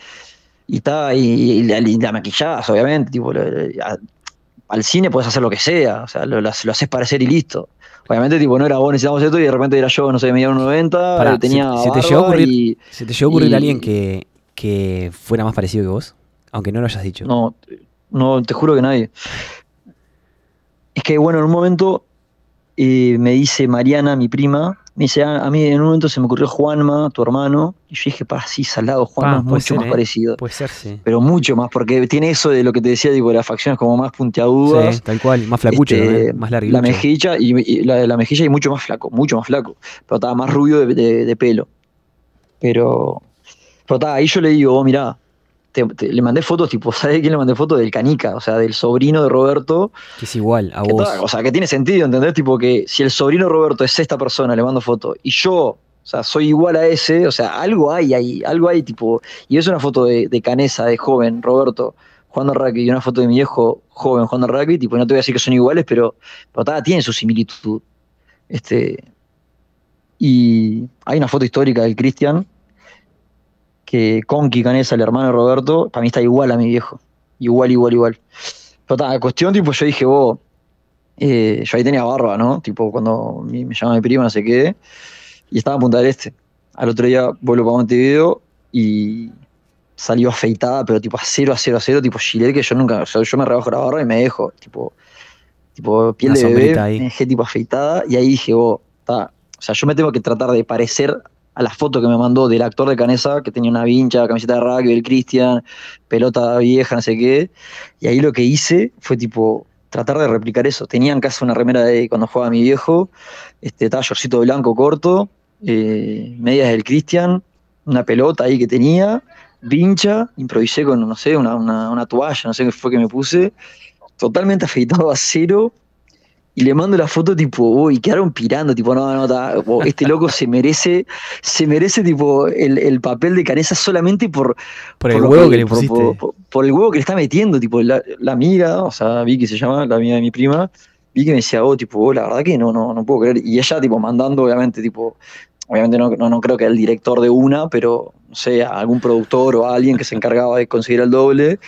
y está y, y la, y la maquillás, obviamente, tipo al cine puedes hacer lo que sea, o sea, lo, lo, lo haces parecer y listo. Obviamente, tipo, no era vos necesitamos esto y de repente era yo, no sé, medía un 90, Pará, eh, tenía se- se te llegó a ocurrir- y ¿Se te llegó a ocurrir Y- alguien que, que fuera más parecido que vos? Aunque no lo hayas dicho. no, no, te juro que nadie. Es que bueno, en un momento eh, me dice Mariana, mi prima, me dice, "Ah, a mí en un momento se me ocurrió Juanma, tu hermano, y yo dije, pa, sí, salado, Juanma es mucho ser, más eh. parecido. Puede ser, sí. Pero mucho más, porque tiene eso de lo que te decía, digo, las facciones como más puntiagudas. Sí, tal cual, más flacucho, Este, más larguilucho. La mejilla y, y la, la mejilla y mucho más flaco, mucho más flaco. Pero estaba más rubio de, de- de pelo. Pero, pero estaba, ahí yo le digo, oh, mirá, te- te- le mandé fotos, tipo, ¿sabes quién le mandé fotos? Del Canica, o sea, del sobrino de Roberto. Que es igual a vos. o sea, que tiene sentido, ¿entendés? Tipo, que si el sobrino de Roberto es esta persona, le mando foto, y yo, o sea, soy igual a ese, o sea, algo hay ahí, algo hay, tipo, y es una foto de, de Canesa, de joven, Roberto, jugando al rugby, y una foto de mi viejo joven jugando al rugby, tipo, no te voy a decir que son iguales, pero, pero ta, tienen su similitud. Este, y hay una foto histórica del Cristian, que Conqui Canesa, el hermano de Roberto, para mí está igual a mi viejo. Igual, igual, igual. Pero ta, cuestión, tipo, yo dije, vos, eh, yo ahí tenía barba, ¿no? Tipo, cuando mi- me llama mi prima, no sé qué, y estaba en Punta del Este. Al otro día vuelvo para Montevideo y salió afeitada, pero tipo a cero, a cero, a cero, tipo Gillette, que yo nunca, o sea, yo me rebajo la barba y me dejo, tipo, tipo piel Una de bebé, ahí. me dejé tipo afeitada, y ahí dije, vos, ta, o sea, yo me tengo que tratar de parecer a la foto que me mandó del actor de Canesa, que tenía una vincha, camiseta de rugby, el Cristian, pelota vieja, no sé qué, y ahí lo que hice fue tipo tratar de replicar eso. Tenía en casa una remera de cuando jugaba mi viejo, este tallercito blanco corto, eh, medias del Cristian, una pelota ahí que tenía, vincha, improvisé con, no sé, una, una- una toalla, no sé qué fue que me puse, totalmente afeitado a cero, y le mando la foto tipo, uy, quedaron pirando, tipo, no, no, ta, oh, este loco se merece, se merece tipo el, el papel de Canesa solamente por, Por el huevo que le por- pusiste. Por, el huevo que le está metiendo, tipo, la, la amiga, o sea, Vicky se llama, la amiga de mi prima, Vicky me decía, oh, tipo, oh, la verdad que no, no, no puedo creer. Y ella, tipo, mandando, obviamente, tipo, obviamente no, no, no creo que el director de una, pero, no sé, a algún productor o a alguien que se encargaba de conseguir el doble,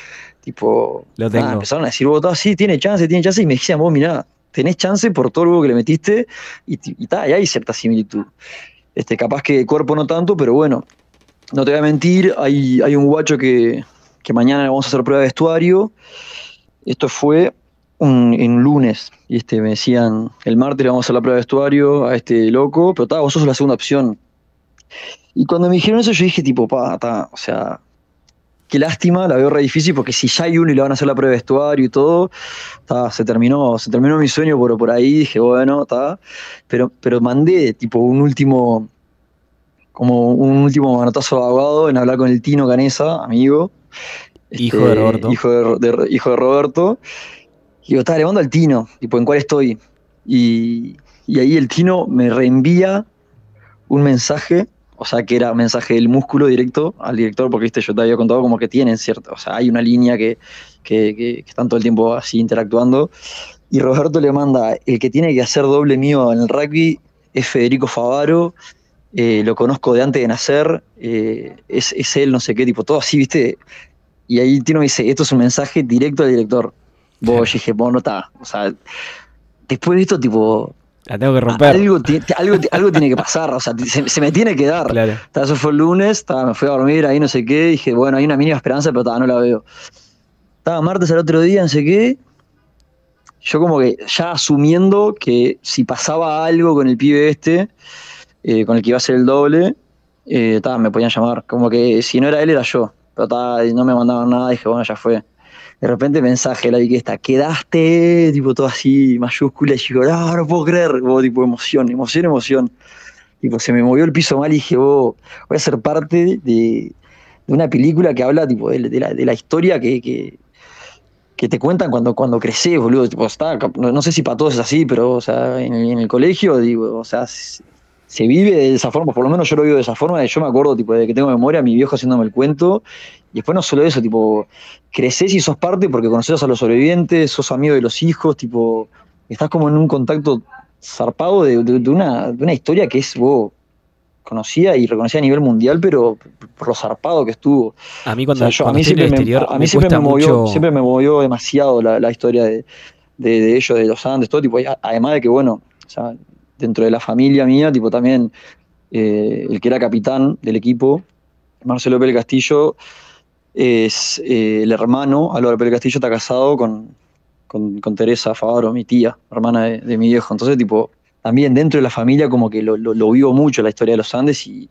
tipo, Lo nada, tengo. empezaron a decir, vos, sí, tiene chance, tiene chance, y me decían, vos, mirá, tenés chance por todo huevo que le metiste, y, y, y hay cierta similitud. Este, capaz que el cuerpo no tanto, pero bueno, no te voy a mentir, hay, hay un guacho que, que mañana le vamos a hacer prueba de vestuario. Esto fue un, en lunes. Y este, me decían, el martes le vamos a hacer la prueba de vestuario a este loco, pero ta, vos sos la segunda opción. Y cuando me dijeron eso, yo dije, tipo, pa, ta, o sea, qué lástima, la veo re difícil, porque si ya hay uno y le van a hacer la prueba de vestuario y todo, ta, se terminó, se terminó mi sueño por, por ahí, dije, bueno, está. Pero, pero mandé, tipo, un último, como un último manotazo de abogado en hablar con el Tino Canesa, amigo. Hijo de Roberto. Hijo de, de- hijo de Roberto. Y digo, estaba, le mando al Tino, tipo, ¿en cuál estoy? Y, y ahí el Tino me reenvía un mensaje, o sea, que era mensaje del músculo directo al director, porque viste, yo te había contado como que tienen cierto, o sea, hay una línea que, que, que- que están todo el tiempo así interactuando. Y Roberto le manda, el que tiene que hacer doble mío en el rugby es Federico Favaro, eh, lo conozco de antes de nacer, eh, es, es él, no sé qué, tipo, todo así, viste. Y ahí Tino me dice, esto es un mensaje directo al director. Vos, yo dije, vos no está, o sea, después de esto, tipo, La tengo que romper. algo, algo, algo tiene que pasar, o sea, se, se me tiene que dar. Claro. Ta, Eso fue el lunes, ta, me fui a dormir ahí, no sé qué, dije, bueno, hay una mínima esperanza, pero ta, no la veo. Estaba martes al otro día, no sé qué. Yo como que ya asumiendo que si pasaba algo con el pibe este, eh, con el que iba a ser el doble, eh, me podían llamar. Como que si no era él, era yo. Pero ta, no me mandaban nada, dije, bueno, ya fue. De repente mensaje, la vi que está, quedaste, tipo todo así, mayúscula, y yo, no, no puedo creer, tipo emoción, emoción, emoción. Tipo, se me movió el piso mal y dije, vos, voy a ser parte de, de una película que habla tipo de, la, de la, historia que, que, te cuentan cuando, cuando creces, boludo. Tipo, está, no, no, sé si para todos es así, pero o sea, en, en el colegio, digo, o sea, se vive de esa forma, por lo menos yo lo vivo de esa forma, yo me acuerdo tipo de que tengo memoria, mi viejo haciéndome el cuento, y después no solo eso, tipo, creces y sos parte porque conoces a los sobrevivientes, sos amigo de los hijos, tipo, estás como en un contacto zarpado de, de, de una, de una historia que es, vos, conocida y reconocida a nivel mundial, pero por lo zarpado que estuvo. A mí cuando, o sea, yo, cuando a mí siempre, me, exterior, a mí me siempre me, movió, mucho... siempre me movió demasiado la, la historia de, de, de, ellos, de los Andes, todo tipo, además de que bueno, o sea, dentro de la familia mía, tipo también eh, el que era capitán del equipo, Marcelo Pérez Castillo, es eh, el hermano, Álvaro Pérez Castillo está casado con, con, Teresa Favaro, mi tía, hermana de, mi viejo. Entonces, tipo, también dentro de la familia como que lo, lo, vivo mucho la historia de los Andes y,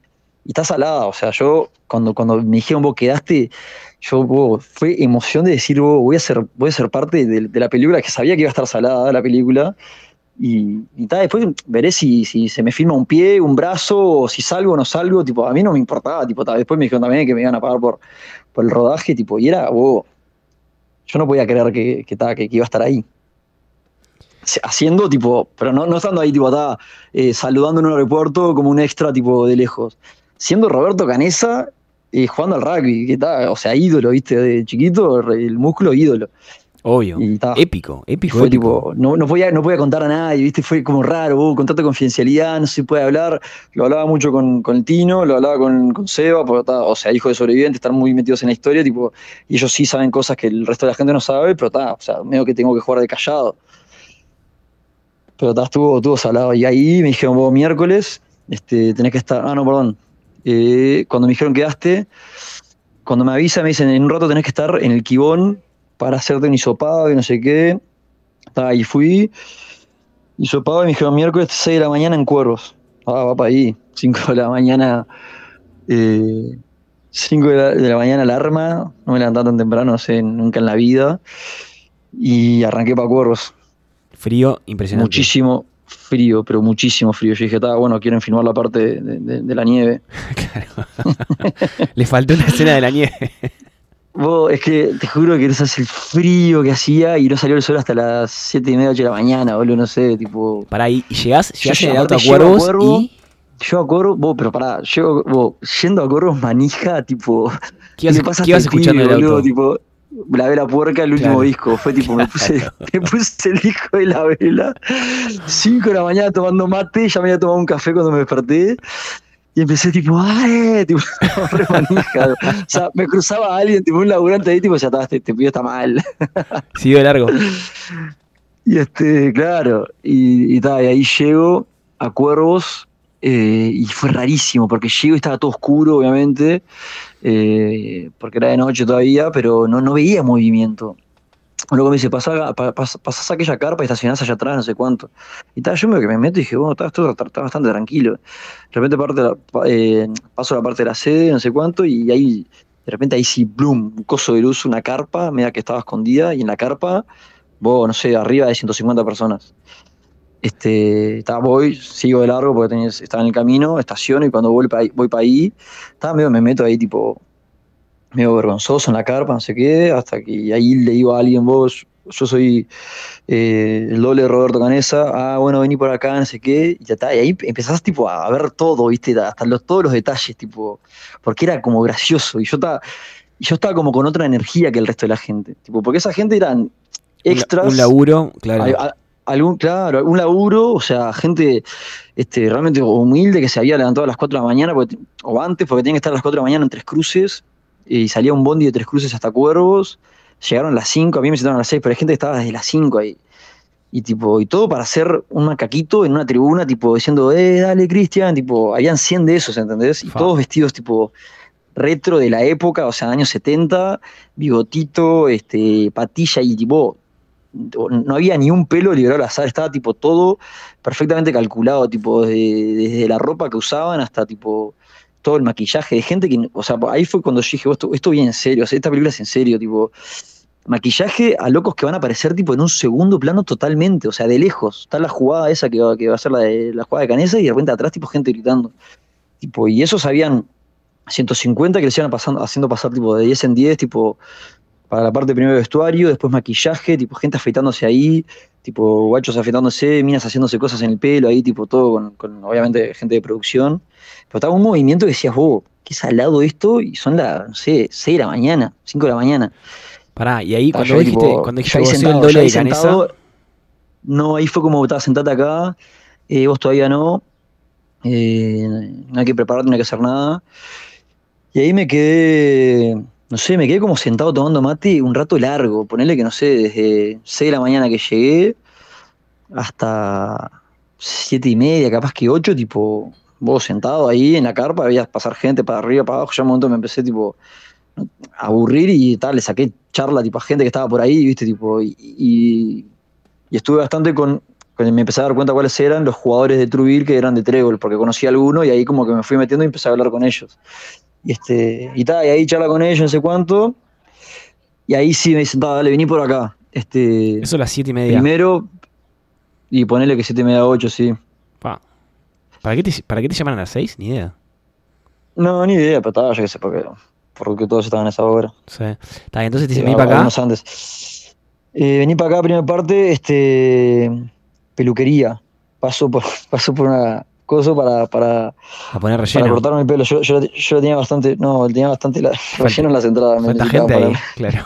está salada. O sea, yo cuando, cuando me dijeron vos quedaste, yo fue emoción de decir vos, voy a ser, voy a ser parte de, la película, que sabía que iba a estar salada la película. Y, y ta, después veré si, si se me filma un pie, un brazo, o si salgo o no salgo, tipo, a mí no me importaba, tipo, ta, después me dijeron también que me iban a pagar por, por el rodaje, tipo, y era, wow, yo no podía creer que, que, ta, que, iba a estar ahí haciendo tipo, pero no, no estando ahí tipo eh, saludando en un aeropuerto como un extra tipo de lejos, siendo Roberto Canesa eh, jugando al rugby, que o sea, ídolo, viste, de chiquito, el músculo ídolo. Obvio, y ta, épico, épico. Fue épico. tipo, no, no, podía, no podía contar a nadie, viste, fue como raro, hubo contrato de confidencialidad, no se puede hablar, lo hablaba mucho con, con el Tino, lo hablaba con, con Seba, porque está, o sea, hijo de sobreviviente, están muy metidos en la historia, tipo, y ellos sí saben cosas que el resto de la gente no sabe, pero está, o sea, medio que tengo que jugar de callado pero ta, estuvo, estuvo salado. Y ahí me dijeron, vos miércoles, este, tenés que estar, ah, no, perdón, eh, cuando me dijeron quedaste, cuando me avisan, me dicen, en un rato tenés que estar en el Quibón para hacerte un hisopado y no sé qué. Y fui, hisopado y me dijeron, miércoles 6 de la mañana en Cuervos. Ah, va para ahí, 5 de la mañana. Eh, 5 de la, de la mañana alarma, no me levantaba tan temprano, no sé, nunca en la vida. Y arranqué para Cuervos. Frío, impresionante. Muchísimo frío, pero muchísimo frío. Yo dije, está bueno, quieren filmar la parte de, de, de la nieve. claro. Le faltó una escena de la nieve. Vos, es que te juro que sabes el frío que hacía y no salió el sol hasta las 7 y media, 8 de la mañana, boludo, no sé, tipo. Pará, y llegás, llegás yo en el auto a Cuervos a Cuervo, y. Yo a Cuervos, vos, pero pará, yo, vos, yendo a Cuervos manija, tipo. ¿Qué ibas, ¿qué ibas escuchando en el auto? Tipo, la vela puerca, el último claro. disco. Fue tipo, me puse, me puse el disco de la vela. 5 de la mañana tomando mate, ya me había tomado un café cuando me desperté. Y empecé tipo, ¡ay! Tipo. O sea, me cruzaba a alguien, tipo un laburante ahí, tipo, ya está, este, este pibe está mal. Siguió largo. Y este, claro, y, y, ta, y ahí llego a Cuervos, eh, y fue rarísimo, porque llego y estaba todo oscuro, obviamente, eh, porque era de noche todavía, pero no, no veía movimiento. Luego me dice, pasás, pasás aquella carpa y estacionás allá atrás, no sé cuánto. Y tal, yo me, que me meto y dije, bueno, está, esto está, bastante tranquilo. De repente parte eh, paso a la parte de la sede, no sé cuánto, y ahí, de repente ahí sí, bloom, un coso de luz, una carpa, media que estaba escondida, y en la carpa, vos, no sé, arriba de 150 personas. Este, está, voy, sigo de largo porque tenía, estaba en el camino, estaciono y cuando voy para ahí, voy pa ahí estaba medio, me meto ahí tipo medio vergonzoso en la carpa, no sé qué, hasta que ahí le digo a alguien, vos, yo soy eh, el doble de Roberto Canesa, ah, bueno, vení por acá, no sé qué, y ya está, y ahí empezás tipo a ver todo, viste, hasta los, todos los detalles, tipo, porque era como gracioso, y yo estaba, yo estaba como con otra energía que el resto de la gente, tipo, porque esa gente eran extras. Un laburo, claro. A, a, algún, claro, algún laburo, o sea, gente este, realmente humilde que se había levantado a las 4 de la mañana, porque, o antes, porque tenían que estar a las 4 de la mañana en Tres Cruces, y salía un bondi de Tres Cruces hasta Cuervos, llegaron a las 5, a mí me sentaron a las 6, pero hay gente que estaba desde las 5 ahí. Y tipo, y todo para hacer un macaquito en una tribuna, tipo, diciendo, eh, dale, Cristian, tipo, habían 100 de esos, ¿entendés? Y todos vestidos, tipo, retro de la época, o sea, años 70, bigotito, este, patilla y tipo, no había ni un pelo liberado al azar, estaba tipo todo perfectamente calculado, tipo desde, desde, la ropa que usaban hasta tipo todo el maquillaje de gente que, o sea, ahí fue cuando yo dije, esto, esto viene en serio, esta película es en serio, tipo, maquillaje a locos que van a aparecer tipo en un segundo plano totalmente, o sea, de lejos. Está la jugada esa que va, que va a ser la, de, la jugada de Canesa y de repente atrás tipo gente gritando. Tipo, y esos habían 150 que les iban pasando, haciendo pasar tipo de 10 en 10, tipo, para la parte primero de vestuario, después maquillaje, tipo gente afeitándose ahí, tipo guachos afeitándose, minas haciéndose cosas en el pelo ahí, tipo todo con, con obviamente gente de producción. Pero estaba un movimiento que decías, oh, qué salado esto, y son las, no sé, 6 de la mañana, 5 de la mañana. Pará, y ahí Estaba cuando yo, dijiste, tipo, cuando dijiste vos sentado, el doble de sentado, No, ahí fue como, estaba sentate acá, eh, vos todavía no, eh, no hay que prepararte, no hay que hacer nada. Y ahí me quedé, no sé, me quedé como sentado tomando mate un rato largo, ponerle que no sé, desde 6 de la mañana que llegué hasta 7 y media, capaz que 8, tipo, vos sentado ahí en la carpa, veías pasar gente para arriba, para abajo, ya un momento me empecé tipo a aburrir y tal, le saqué charla tipo a gente que estaba por ahí, viste, tipo, y estuve bastante con, con- me empecé a dar cuenta cuáles eran los jugadores de Truville que eran de Trébol, porque conocí a alguno y ahí como que me fui metiendo y empecé a hablar con ellos. Y este, y tal, y ahí charla con ellos, no sé cuánto, y ahí sí me dicen, "Ta, dale, vení por acá. Este, eso a las 7 y media. primero, y ponele que 7 y media 8, sí. Pa. ¿Para qué, te, ¿Para qué te llaman a las 6? Ni idea. No, ni idea, pero estaba, yo qué sé, porque, porque todos estaban a esa hora. Sí. Bien, entonces te dicen, vení para acá. antes. Eh, vení para acá, primera parte, este, peluquería. Paso por, paso por una cosa para, para, A poner para relleno. cortarme el pelo. Yo, yo, yo tenía bastante, no, tenía bastante la, relleno en las entradas. me gente ahí, poner. claro.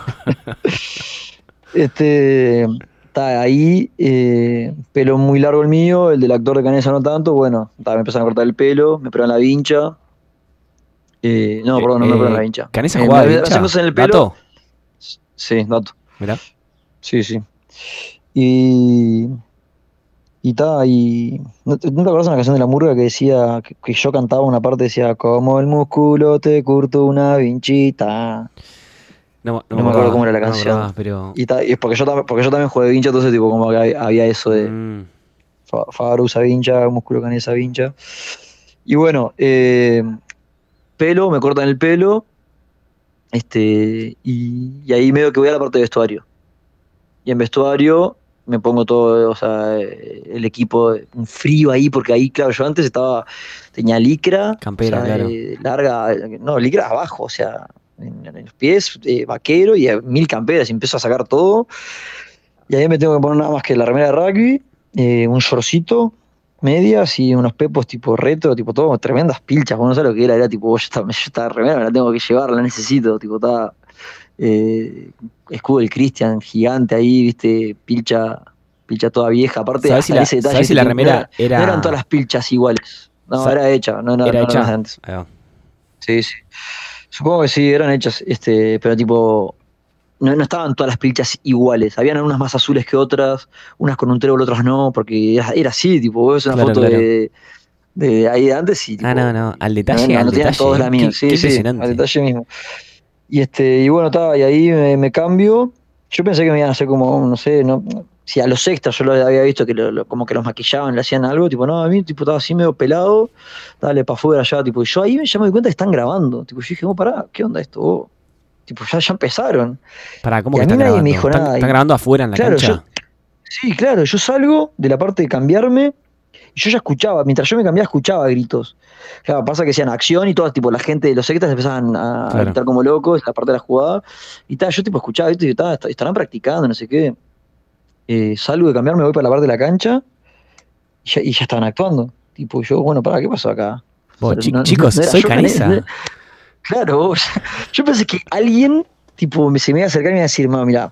Este, está ahí, eh, pelo muy largo el mío, el del actor de Canesa no tanto. Bueno, ta, me empezaron a cortar el pelo, me pegaron la vincha. Eh, no, perdón, no me eh, pegaron la vincha. ¿Canesa jugaba me cosas en el pelo. ¿Dato? Sí, dato. Mirá. Sí, sí. Y. Y ta, y. ¿No te, no te acuerdas de una canción de la murga que decía. Que, que yo cantaba una parte, decía, como el músculo te curto una vinchita. No, No me acuerdo cómo era la no canción. acordaba, pero... Y, ta, y es porque yo, porque yo también jugué vincha, entonces, tipo, como que había, eso de. Mm, Fa- Fabro usa vincha, músculo canesa vincha. Y bueno, eh, pelo, me cortan el pelo. Este, y, y ahí medio que voy a la parte de vestuario. Y en vestuario me pongo todo, o sea, eh, el equipo, un frío ahí, porque ahí, claro, yo antes estaba, tenía licra, Campera, o sea, claro. eh, larga, no, licra abajo, o sea, en, en los pies, eh, vaquero y mil camperas, y empiezo a sacar todo. Y ahí me tengo que poner nada más que la remera de rugby, eh, un shortcito, medias y unos pepos tipo retro, tipo todo, tremendas pilchas, vos no sabés lo que era, era tipo, "Oh, yo esta, yo esta remera me la tengo que llevar, la necesito, tipo, estaba eh, escudo del Christian, gigante ahí, viste, pilcha, pilcha toda vieja, aparte ¿Sabés si la- ese detalle, si la remera no era- era- no eran todas las pilchas iguales, no, era hecha, no, no, ¿Era no, hecha? antes. Sí, sí. Supongo que sí, eran hechas, este, pero tipo, no, no estaban todas las pilchas iguales. Habían unas más azules que otras, unas con un trébol, otras no, porque era, era así, tipo, vos ves una Claro, foto claro. de, de ahí de antes y tipo, Ah, no, no, al detalle, no, no, al no tenían detalle. todos la mía, Qué- sí, qué sí, al detalle mismo. Y este, y bueno, estaba, y ahí me, me cambio. Yo pensé que me iban a hacer como, no sé, no, si a los extras yo lo había visto que lo- lo- como que los maquillaban, le hacían algo, tipo, no, a mí tipo estaba así medio pelado, dale para afuera allá, tipo, y yo ahí ya me di cuenta que están grabando. Tipo, yo dije, oh, pará, ¿qué onda esto? Oh, tipo, ya, ya empezaron. Pará, ¿cómo Y que a mí están nadie grabando? me dijo ¿Están, nada. están grabando afuera en la Claro, cancha? yo- Sí, claro, yo salgo de la parte de cambiarme y yo ya escuchaba, mientras yo me cambiaba escuchaba gritos. Claro, pasa que hacían acción y toda tipo la gente de los sectas empezaban a, Claro. gritar como locos, la parte de la jugada. Y tal, yo tipo escuchaba esto y tal, estarán practicando, no sé qué. Eh, salgo de cambiarme, voy para la parte de la cancha y ya, y ya estaban actuando. Tipo, yo, bueno, para, ¿qué pasó acá? Pero no- chicos, no soy Canesa. Claro, vos. yo pensé que alguien, tipo, se me iba a acercar y me iba a decir, "Ma, mira,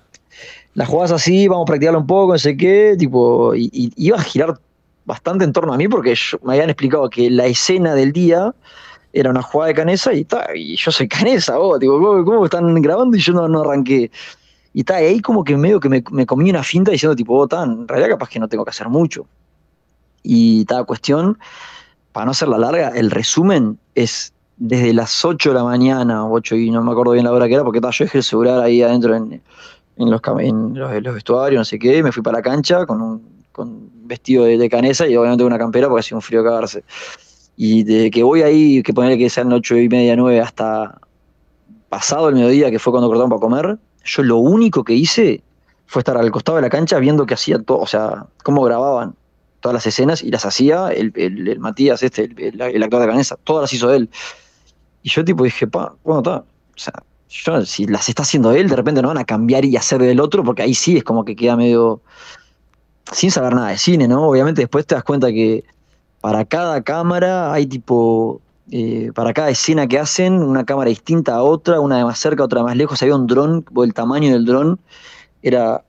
la jugás así, vamos a practicarla un poco, no sé qué, tipo, y, y iba a girar bastante en torno a mí porque me habían explicado que la escena del día era una jugada de Canesa y, ta, y yo soy Canesa, vos, tipo, ¿cómo, están grabando y yo no, arranqué? Y ta, ahí como que medio que me, comí una finta diciendo, tipo, oh, tan, en realidad capaz que no tengo que hacer mucho. Y tal cuestión, para no hacerla larga, el resumen es desde las 8 de la mañana, 8 y no me acuerdo bien la hora que era, porque ta, yo dejé el celular ahí adentro en, en los, en los, los vestuarios, no sé qué, me fui para la cancha con un con vestido de, de canesa y obviamente una campera porque hacía un frío cagarse. Y desde que voy ahí, que ponerle que sean ocho y media, nueve, hasta pasado el mediodía, que fue cuando cortaron para comer, yo lo único que hice fue estar al costado de la cancha viendo que hacían todo, o sea, cómo grababan todas las escenas y las hacía el, el, el Matías, este, el, el, actor de Canesa, todas las hizo él. Y yo tipo dije, pa, bueno, está. O sea, yo, si las está haciendo él, de repente no van a cambiar y hacer del otro, porque ahí sí es como que queda medio sin saber nada de cine, ¿no? Obviamente después te das cuenta que para cada cámara hay tipo, eh, para cada escena que hacen, una cámara distinta a otra, una de más cerca, otra de más lejos, había un dron, el tamaño del dron era,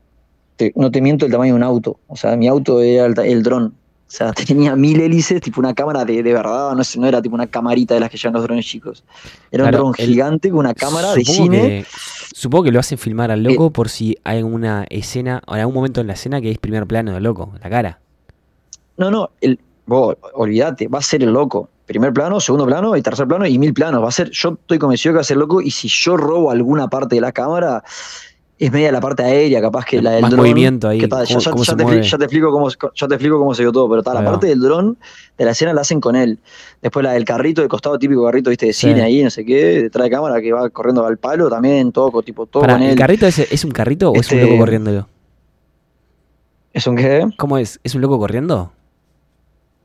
no te miento, el tamaño de un auto, o sea, mi auto era el dron, o sea, tenía mil hélices, tipo una cámara de, de verdad, no, no era tipo una camarita de las que llevan los drones chicos. Era claro, un dron gigante con una cámara de cine. Que, supongo que lo hacen filmar al loco eh, por si hay una escena, o en algún momento en la escena que es primer plano del loco, la cara. No, no, el, vos, olvídate, va a ser el loco. Primer plano, segundo plano y tercer plano y mil planos. Va a ser, yo estoy convencido que va a ser loco y si yo robo alguna parte de la cámara, es media la parte aérea, capaz que la del Más dron. movimiento ahí. Que, ta, ya, te, ya, te, explico cómo, ya te explico cómo se dio todo, pero ta, la parte del dron de la escena la hacen con él. Después la del carrito, del costado típico carrito, viste, de cine ahí, no sé qué, detrás de cámara que va corriendo al palo, también todo, tipo, todo Para, con ¿El él. carrito es, es un carrito o Este- es un loco corriendo? ¿Es un qué? ¿Cómo es? ¿Es un loco corriendo?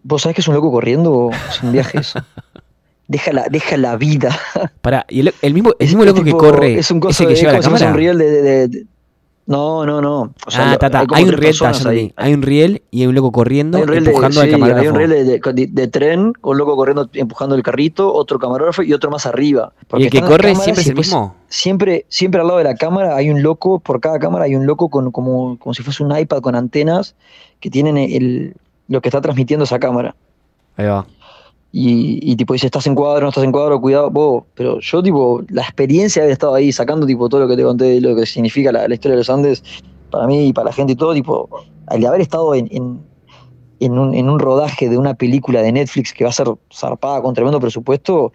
¿Vos sabés que es un loco corriendo o es un viaje eso? Deja la, deja la vida. Para, y el, el mismo, el mismo loco tipo- que corre, Es un coso ese que de- lleva la cámara. un riel de, de- de- No, no, no. O sea, ah, ta, ta. Hay un riel, ta, ahí. hay un riel y hay un loco corriendo un empujando al sí, camarógrafo. hay un riel de, tren, un loco corriendo, empujando el carrito, otro camarógrafo y otro más arriba. y el que corre siempre es el mismo. Siempre, siempre al lado de la cámara hay un loco, por cada cámara hay un loco con, como, como si fuese un iPad con antenas que tienen el, lo que está transmitiendo esa cámara. Ahí va. Y, y, tipo dice, estás en cuadro, no estás en cuadro, cuidado, vos. Pero yo, tipo, la experiencia de haber estado ahí sacando, tipo, todo lo que te conté lo que significa la, historia de los Andes, para mí y para la gente y todo, tipo, al haber estado en, en, un, en un rodaje de una película de Netflix que va a ser zarpada con tremendo presupuesto,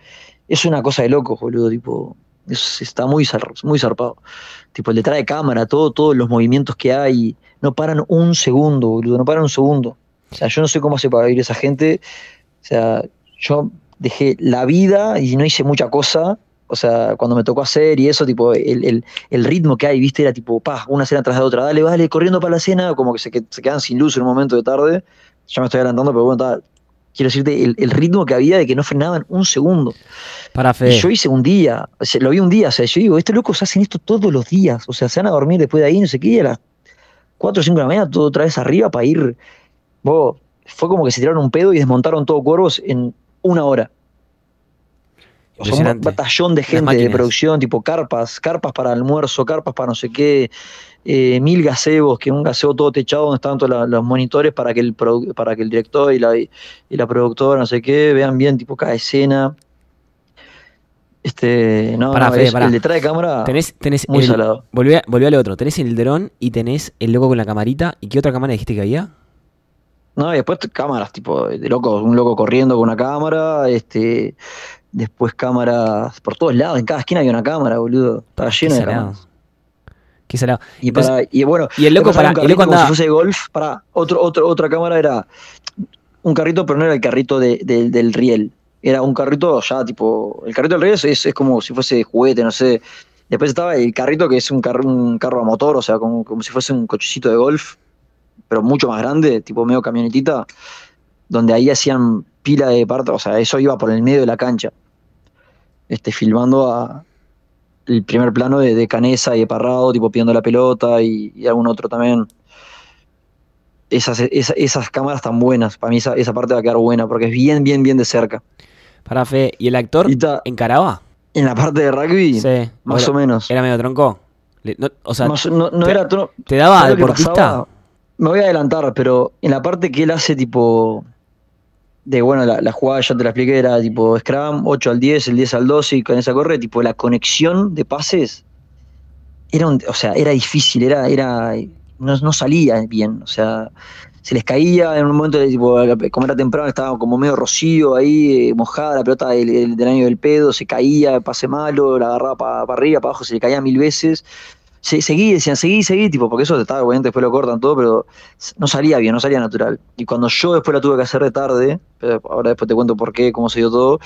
es una cosa de locos, boludo, tipo, es- está muy, zar- muy zarpado. Tipo, el detrás de cámara, todo, todos los movimientos que hay, no paran un segundo, boludo, no paran un segundo. O sea, yo no sé cómo hace para vivir esa gente. O sea, yo dejé la vida y no hice mucha cosa. O sea, cuando me tocó hacer y eso, tipo, el, el, el ritmo que hay, viste, era tipo, pa, una escena tras de otra, dale, vale, corriendo para la escena, como que se, que se quedan sin luz en un momento de tarde. Ya me estoy adelantando, pero bueno, ta, quiero decirte, el, el ritmo que había de que no frenaban un segundo. Para Y Fede. yo hice un día, lo vi un día, o sea, yo digo, estos locos hacen esto todos los días, o sea, se van a dormir después de ahí, no sé qué, y a las 4 o 5 de la mañana, todo otra vez arriba para ir. Vos, fue como que se tiraron un pedo y desmontaron todo cuervos en una hora. O sea, un batallón de gente de producción, tipo carpas, carpas para almuerzo, carpas para no sé qué, eh, mil gazebos, que un gazebo todo techado donde estaban todos la- los monitores para que el para que el director y la, y la productora, no sé qué, vean bien tipo cada escena. Este, no, Pará, no, Fede, es- pará. el detrás de cámara Tenés, tenés muy el, salado. volví, a- volví al otro. Tenés el dron y tenés el loco con la camarita. ¿Y qué otra cámara dijiste que había? No, y después cámaras, tipo, de loco, un loco corriendo con una cámara, este, después cámaras por todos lados, en cada esquina había una cámara, boludo. Estaba lleno de cámaras. Qué salado. Y, Entonces- para, y bueno, y el loco para- un el loco carrito como andaba- si fuese golf, para otro, otro, otra cámara era un carrito, pero no era el carrito de- de- del riel. Era un carrito ya tipo. El carrito del riel es, es, es como si fuese juguete, no sé. Después estaba el carrito que es un carro, un carro a motor, o sea, como, como si fuese un cochecito de golf, pero mucho más grande, tipo medio camionetita, donde ahí hacían pila de parte, o sea, eso iba por el medio de la cancha. Este, filmando a el primer plano de, de Canesa y de Parrado, tipo pidiendo la pelota y, y algún otro también. Esas, esa- esas cámaras tan buenas, para mí esa, esa parte va a quedar buena, porque es bien, bien, bien de cerca. Para Fede. ¿Y el actor ta- encaraba? En la parte de rugby, Sí. más era, o menos. Era medio tronco. No- o sea, Más- no, no te- era tro- ¿te daba ¿sabes lo que deportista? pasaba? Me voy a adelantar, pero en la parte que él hace tipo de bueno, la, la jugada ya te la expliqué, era tipo Scrum, 8 al 10, el 10 al 12 y con esa corre, tipo la conexión de pases era un- o sea, era difícil, era, era no, no salía bien, o sea, se les caía en un momento de tipo, como era temprano, estaba como medio rocío ahí, eh, mojada la pelota del, del- del año del pedo, se caía, pase malo, la agarraba para arriba, para abajo, se le caía mil veces. Se- seguí, decían, seguí, seguí, tipo, porque eso estaba, obviamente después lo cortan todo, pero no salía bien, no salía natural. Y cuando yo después la tuve que hacer de tarde, ahora después te cuento por qué, cómo se dio todo,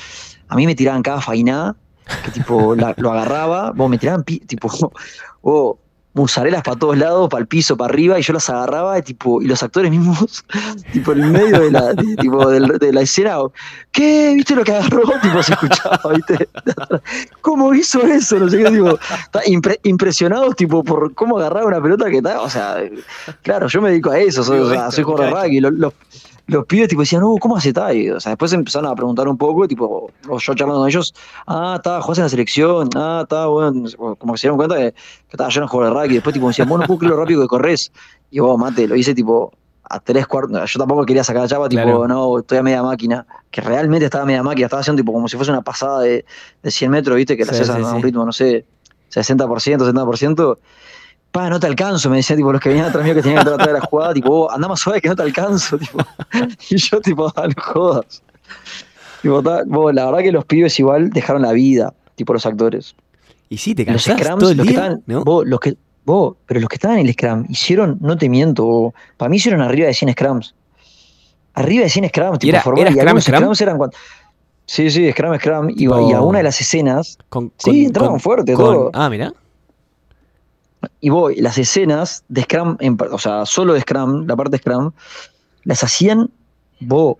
a mí me tiraban cada fainá, que tipo, lo agarraba, vos me tiraban, tipo, oh, musarelas para todos lados, para el piso, para arriba, y yo las agarraba, y, tipo, y los actores mismos, tipo, en el medio de la, de- tipo, de la escena, ¿qué? ¿Viste lo que agarró? Tipo, se escuchaba, ¿viste? ¿Cómo hizo eso? No sé qué, tipo, impre- impresionados, tipo, por cómo agarraba una pelota que está, o sea, claro, yo me dedico a eso, soy, o sea, soy jugador de rugby, los, los, los pibes, tipo, decían, no, ¿cómo hace tal? Y, O sea, después empezaron a preguntar un poco, tipo, o yo charlando con ellos, ah, está, jugás en la selección, ah, está, bueno, como que se dieron cuenta que, que estaba yo en juego de rugby, después, tipo, decían, vos no puedo creer lo rápido que corres, y vos, mate, lo hice, tipo, a tres cuartos, yo tampoco quería sacar la chapa, tipo, Claro. no, estoy a media máquina, que realmente estaba a media máquina, estaba haciendo, tipo, como si fuese una pasada de, de 100 metros, viste, que la Sí, haces a sí, un ritmo, no sé, 60%, 70%, pa, no te alcanzo, me decían, tipo, los que venían atrás mío que tenían que entrar atrás de la jugada, tipo, vos, andá más suave que no te alcanzo, tipo, y yo, tipo, dale, jodas. Tipo, ta- la verdad que los pibes igual dejaron la vida, tipo, los actores. Y sí, te Los cansás scrums, todo el los que día, estaban, ¿no? vos, los que, vos, pero los que estaban en el scrum hicieron, no te miento, para mí hicieron arriba de 100 scrums. Arriba de 100 scrums, tipo, era- formar- era y scrum, scrum? scrums eran cuan- Sí, sí, scrum, scrum, y, Tipo- y alguna de las escenas, Con, Sí, entraban fuerte, con- todo. Ah, mira. Y vos, las escenas de scrum, en o sea, solo de scrum, la parte de scrum, las hacían, vos,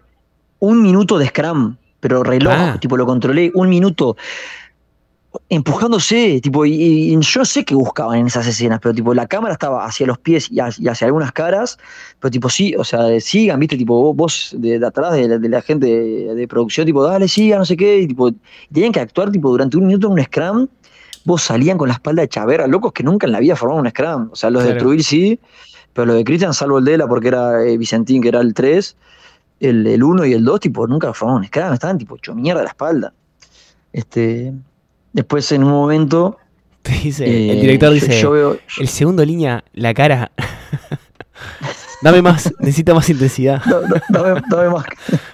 un minuto de scrum, pero reloj, Ah. tipo, lo controlé, un minuto, empujándose, tipo, y, y yo sé que buscaban en esas escenas, pero tipo, la cámara estaba hacia los pies y hacia, y hacia algunas caras, pero tipo, sí, o sea, sigan, viste, tipo, vos, de, de atrás de la, de la gente de, de producción, tipo, dale, siga, no sé qué, y tipo, tenían que actuar, tipo, durante un minuto en un scrum, vos salían con la espalda de Chavera, locos que nunca en la vida formaron un scrum, o sea, los de Claro. Trujillo sí, pero los de Cristian, salvo el Dela, porque era eh, Vicentín, que era el 3, el, el 1 y el 2, tipo, nunca formaron un scrum, estaban tipo hecho mierda a la espalda. Este, después en un momento. Te dice, eh, el director yo- dice, Yo, veo. el segundo línea, la cara. Dame más, necesita más intensidad. no, no, dame, dame más.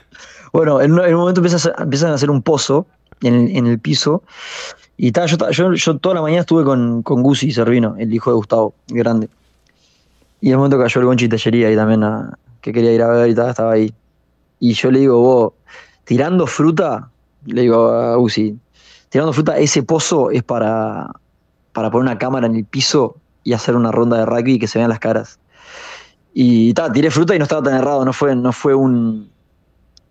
bueno, en, un- en un momento empiezan a hacer, empiezan a hacer un pozo en el, en el piso. Y ta, yo, yo, yo toda la mañana estuve con, con Gusi Servino, el hijo de Gustavo, grande. Y en el momento cayó el Gonchi Tellería ahí también, a- que quería ir a ver y tal, estaba ahí. Y yo le digo, vos, tirando fruta, le digo a Gusi, tirando fruta, ese pozo es para, para poner una cámara en el piso y hacer una ronda de rugby y que se vean las caras. Y ta, tiré fruta y no estaba tan errado, no fue, no fue un,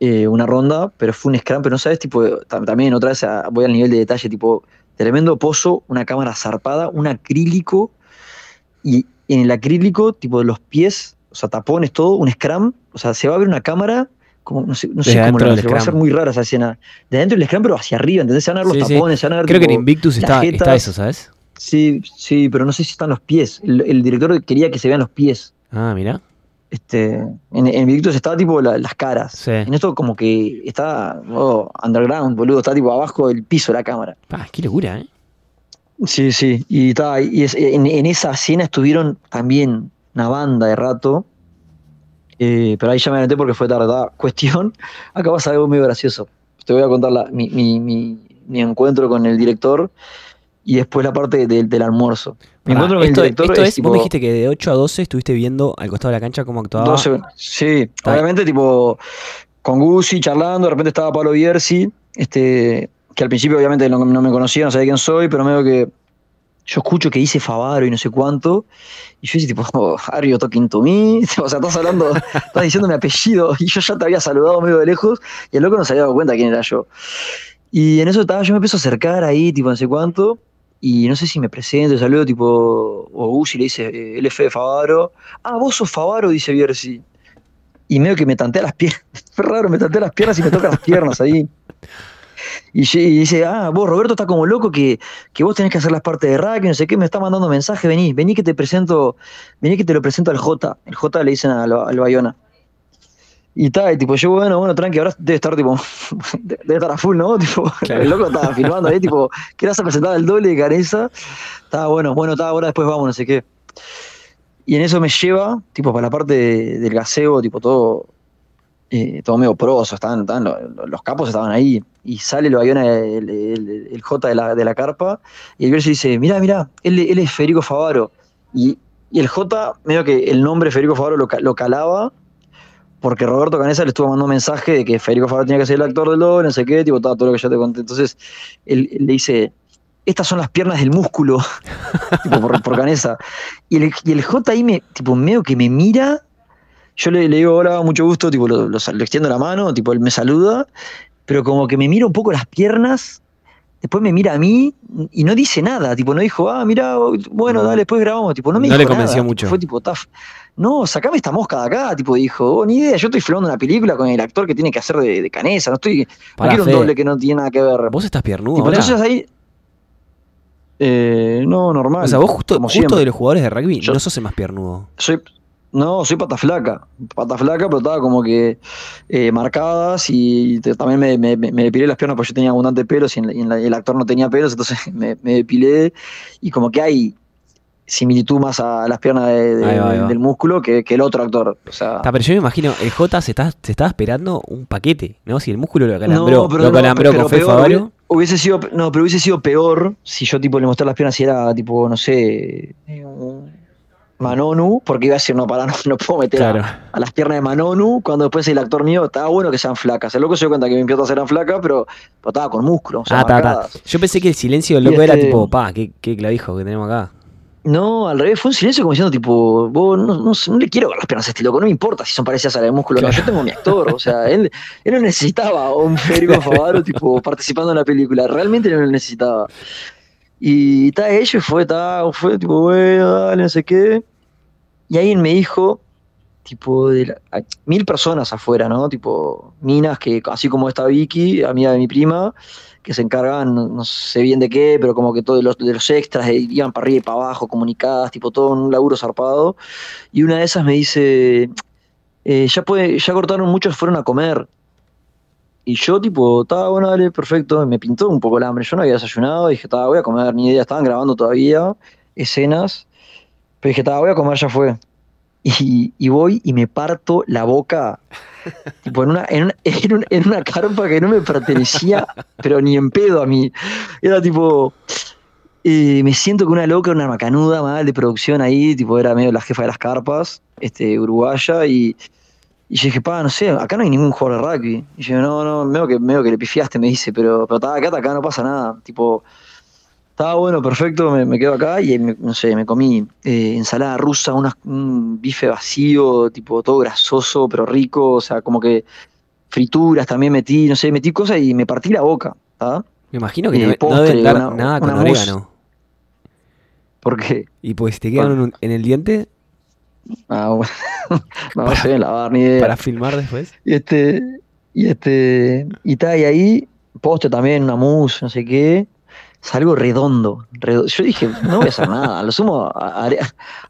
eh, una ronda, pero fue un scrum, pero no sabes, tipo, tam- también otra vez a- voy al nivel de detalle, tipo, tremendo pozo, una cámara zarpada, un acrílico, y en el acrílico, tipo, los pies, o sea, tapones, todo, un scrum, o sea, se va a ver una cámara, como, no sé, no sé cómo adentro lo del va a ser muy rara esa escena. De dentro del scrum, pero hacia arriba, ¿entendés? Se van a ver Sí, los sí. tapones, se van a ver, Creo que en Invictus está, está eso, ¿sabes? Sí, sí, pero no sé si están los pies. El, el director quería que se vean los pies. Ah, mira. Este, en, en Invictus estaba tipo la- las caras. Sí. En esto como que está oh, underground, boludo, está tipo abajo del piso la cámara. Ah, qué locura, ¿eh? Sí, sí. Y, ta, y es- en, en esa escena estuvieron también una banda de rato. Eh, pero ahí ya me adelanté porque fue tarde. ta. Cuestión, acá pasa algo muy gracioso. Te voy a contar la- mi, mi- mi- mi encuentro con el director y después la parte del- del almuerzo. Mi Pará, encuentro con esto, el director esto es, es, tipo, vos me dijiste que de 8 a 12 estuviste viendo al costado de la cancha cómo actuaba. 12, sí, Está obviamente tipo con Gusi charlando, de repente estaba Pablo Bierzi, este, que al principio obviamente no, no me conocía, no sabía quién soy, pero medio que yo escucho que dice Favaro y no sé cuánto, y yo dice tipo, oh, are you talking to me? O sea, estás hablando, estás diciendo mi apellido, y yo ya te había saludado medio de lejos, y el loco no se había dado cuenta quién era yo. Y en eso estaba, yo me empiezo a acercar ahí, tipo, no sé cuánto, y no sé si me presento, saludo, tipo, o Gusi le dice, eh, LF de Favaro, ah, vos sos Favaro, dice Bierzi. Y medio que me tantea las piernas, fue raro, me tantea las piernas y me toca las piernas ahí. Y, y dice, ah, vos Roberto está como loco que, que vos tenés que hacer las partes de rugby, no sé qué, me está mandando mensaje, vení, vení que te presento, vení que te lo presento al J. El J le dicen al, al Bayona. Y tal, y tipo, yo, bueno, bueno, tranqui, ahora debe estar tipo, debe estar a full, ¿no? Tipo, Claro. el loco estaba filmando ahí, tipo, ¿qué vas a presentar el doble de cabeza? Estaba bueno, bueno, estaba ahora después vamos, no sé qué. Y en eso me lleva, tipo, para la parte de- del gaseo, tipo, todo eh, todo medio proso, estaban, estaban lo- los capos estaban ahí, y sale lo aviona el, el- el J de la, de la carpa, y el Bielsa dice, mirá, mirá, él, él es Federico Favaro, y, y el J, medio que el nombre Federico Favaro lo, lo calaba, porque Roberto Canesa le estuvo mandando un mensaje de que Federico Favaro tenía que ser el actor del doble, no sé qué, tipo, todo, lo que yo te conté, entonces él, le dice, estas son las piernas del músculo, tipo, por, Canesa, y el, J ahí tipo, medio que me mira, yo le, digo, hola, mucho gusto, tipo, lo- le extiendo la mano, tipo, él me saluda, pero como que me mira un poco las piernas, después me mira a mí y no dice nada, tipo, no dijo, ah, mira, bueno, No. dale, después grabamos, tipo, no me No dijo le convenció nada, tipo, mucho. Fue tipo, taf, no, sacame esta mosca de acá, tipo, dijo, oh, ni idea, yo estoy filmando una película con el actor que tiene que hacer de, de canesa, no estoy, no Pará, quiero un doble que no tiene nada que ver. ¿Vos estás piernudo Tipo, entonces ahí, eh, no, normal. o sea, vos justo, justo de los jugadores de rugby Yo- no sos el más piernudo. Soy, no, soy pata flaca. Pata flaca, pero estaba como que eh, marcadas y te- también me, me, me depilé las piernas porque yo tenía abundante pelos y, en la- y en la- el actor no tenía pelos, entonces me, me depilé y como que hay similitud más a las piernas de- de- Ahí va, ahí va. del músculo que, que el otro actor. O sea, pero yo me imagino, el J se, está, se estaba esperando un paquete, ¿no? Si el músculo lo calambró, no, pero lo no, calambró pero con Fede peor, Hubiese sido, no, pero hubiese sido peor si yo tipo le mostré las piernas y era tipo, no sé, un Manonu, porque iba a decir, no, para, no, no puedo meter a- Claro. a, las piernas de Manonu, cuando después el actor mío, estaba bueno que sean flacas. El loco se dio cuenta que mis piernas eran flacas, pero, pero estaba con músculo, o sea, Ah. Yo pensé que el silencio del loco era este- tipo, pa, qué, qué clavijo que tenemos acá. No, al revés, fue un silencio como diciendo, tipo, vos no, no, no le quiero ver las piernas a este loco, no me importa si son parecidas a las de músculo, no, yo tengo mi actor, o sea, él, él no necesitaba a un Federico Favaro, tipo, participando en la película, realmente no lo necesitaba. Y está ello y fue, ta, fue tipo, bueno, dale, no sé qué. Y alguien me dijo, tipo, de mil personas afuera, ¿no? Tipo, minas que, así como esta Vicky, amiga de mi prima, que se encargaban, no, sé bien de qué, pero como que todos los, de los extras iban para arriba y para abajo, comunicadas, tipo todo un laburo zarpado. Y una de esas me dice, eh, ya, puede, ya cortaron, muchos fueron a comer. Y yo, tipo, estaba bueno, dale, perfecto. Me pintó un poco el hambre. Yo no había desayunado. Dije, estaba, voy a comer, ni idea. Estaban grabando todavía escenas. Pero dije, estaba, voy a comer, ya fue. Y, y voy y me parto la boca, tipo, en una, en, una, en, una, en una carpa que no me pertenecía, pero ni en pedo a mí. Era tipo, eh, me siento que una loca, una macanuda mal de producción ahí, tipo, era medio la jefa de las carpas, este, uruguaya, y, y yo dije, pa, no sé, acá no hay ningún jugador de rugby. Y yo, no, no, medio que, medio que le pifiaste, me dice, pero, pero estaba acá, acá no pasa nada. Tipo, estaba bueno, perfecto, me, me quedo acá y me- no sé, me comí eh, ensalada rusa, un bife vacío, tipo todo grasoso, pero rico, o sea, como que frituras también metí, no sé, metí cosas y me partí la boca. Me imagino que Eh, no, no postre, deben dar una- nada con orégano. Porque, Y pues te quedan Bueno. un- en el diente ah, bueno, no sé lavar ni idea. para filmar después. Y este, y este, y está, y ahí, postre también, una mousse, no sé qué, salgo redondo, redo- Yo dije, no voy a hacer nada, a lo sumo haré,